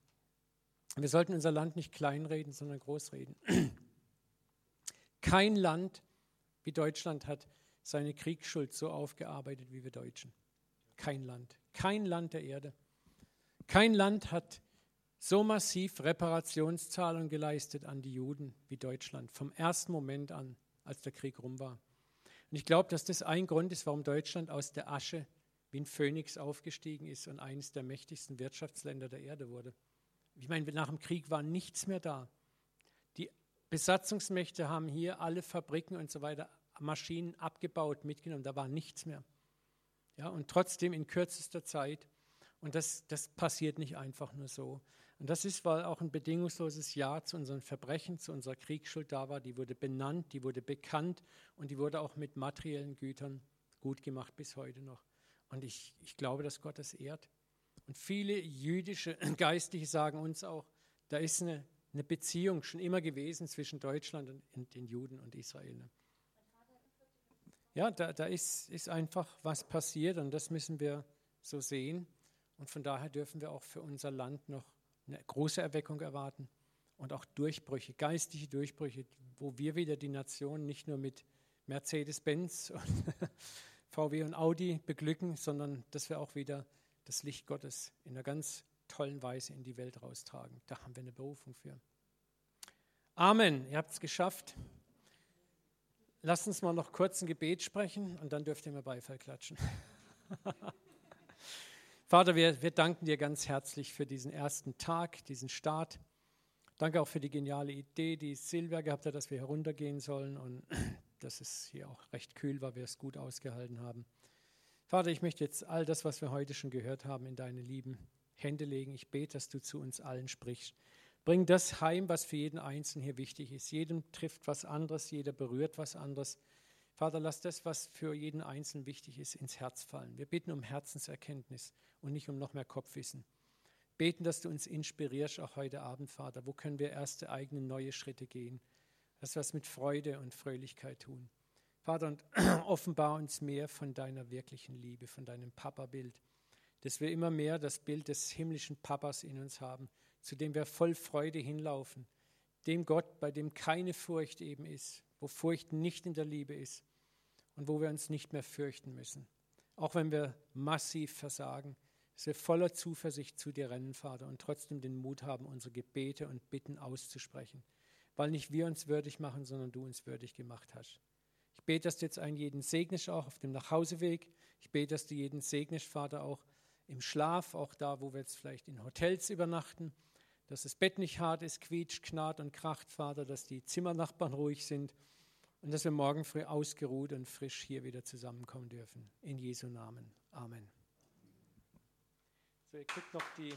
Wir sollten unser Land nicht kleinreden, sondern großreden. Kein Land wie Deutschland hat seine Kriegsschuld so aufgearbeitet wie wir Deutschen. Kein Land, kein Land der Erde. Kein Land hat so massiv Reparationszahlungen geleistet an die Juden wie Deutschland, vom ersten Moment an, als der Krieg rum war. Und ich glaube, dass das ein Grund ist, warum Deutschland aus der Asche wie ein Phönix aufgestiegen ist und eines der mächtigsten Wirtschaftsländer der Erde wurde. Ich meine, nach dem Krieg war nichts mehr da. Die Besatzungsmächte haben hier alle Fabriken und so weiter Maschinen abgebaut, mitgenommen, da war nichts mehr. Ja, und trotzdem in kürzester Zeit. Und das, das passiert nicht einfach nur so. Und das ist, weil auch ein bedingungsloses Ja zu unseren Verbrechen, zu unserer Kriegsschuld da war. Die wurde benannt, die wurde bekannt und die wurde auch mit materiellen Gütern gut gemacht bis heute noch. Und ich, ich glaube, dass Gott das ehrt. Und viele jüdische Geistliche sagen uns auch, da ist eine, eine Beziehung schon immer gewesen zwischen Deutschland und den Juden und Israel. Ja, da, da ist, ist einfach was passiert und das müssen wir so sehen. Und von daher dürfen wir auch für unser Land noch eine große Erweckung erwarten und auch Durchbrüche, geistige Durchbrüche, wo wir wieder die Nation nicht nur mit Mercedes-Benz und VW und Audi beglücken, sondern dass wir auch wieder das Licht Gottes in einer ganz tollen Weise in die Welt raustragen. Da haben wir eine Berufung für. Amen. Ihr habt es geschafft. Lasst uns mal noch kurz ein Gebet sprechen und dann dürft ihr mir Beifall klatschen. Vater, wir, wir danken dir ganz herzlich für diesen ersten Tag, diesen Start. Danke auch für die geniale Idee, die Silvia gehabt hat, dass wir heruntergehen sollen und dass es hier auch recht kühl war, wir es gut ausgehalten haben. Vater, ich möchte jetzt all das, was wir heute schon gehört haben, in deine lieben Hände legen. Ich bete, dass du zu uns allen sprichst. Bring das heim, was für jeden Einzelnen hier wichtig ist. Jedem trifft was anderes, jeder berührt was anderes. Vater, lass das, was für jeden Einzelnen wichtig ist, ins Herz fallen. Wir bitten um Herzenserkenntnis und nicht um noch mehr Kopfwissen. Beten, dass du uns inspirierst, auch heute Abend, Vater. Wo können wir erste eigene neue Schritte gehen? Dass wir es mit Freude und Fröhlichkeit tun. Vater, und offenbar uns mehr von deiner wirklichen Liebe, von deinem Papa-Bild. Dass wir immer mehr das Bild des himmlischen Papas in uns haben, zu dem wir voll Freude hinlaufen. Dem Gott, bei dem keine Furcht eben ist, wo Furcht nicht in der Liebe ist und wo wir uns nicht mehr fürchten müssen. Auch wenn wir massiv versagen, dass wir voller Zuversicht zu dir rennen, Vater, und trotzdem den Mut haben, unsere Gebete und Bitten auszusprechen, weil nicht wir uns würdig machen, sondern du uns würdig gemacht hast. Ich bete, dass du jetzt einen jeden segnest, auch auf dem Nachhauseweg. Ich bete, dass du jeden segnest, Vater, auch im Schlaf, auch da, wo wir jetzt vielleicht in Hotels übernachten, dass das Bett nicht hart ist, quietscht, knarrt und kracht, Vater, dass die Zimmernachbarn ruhig sind und dass wir morgen früh ausgeruht und frisch hier wieder zusammenkommen dürfen. In Jesu Namen. Amen. So, ihr kriegt noch die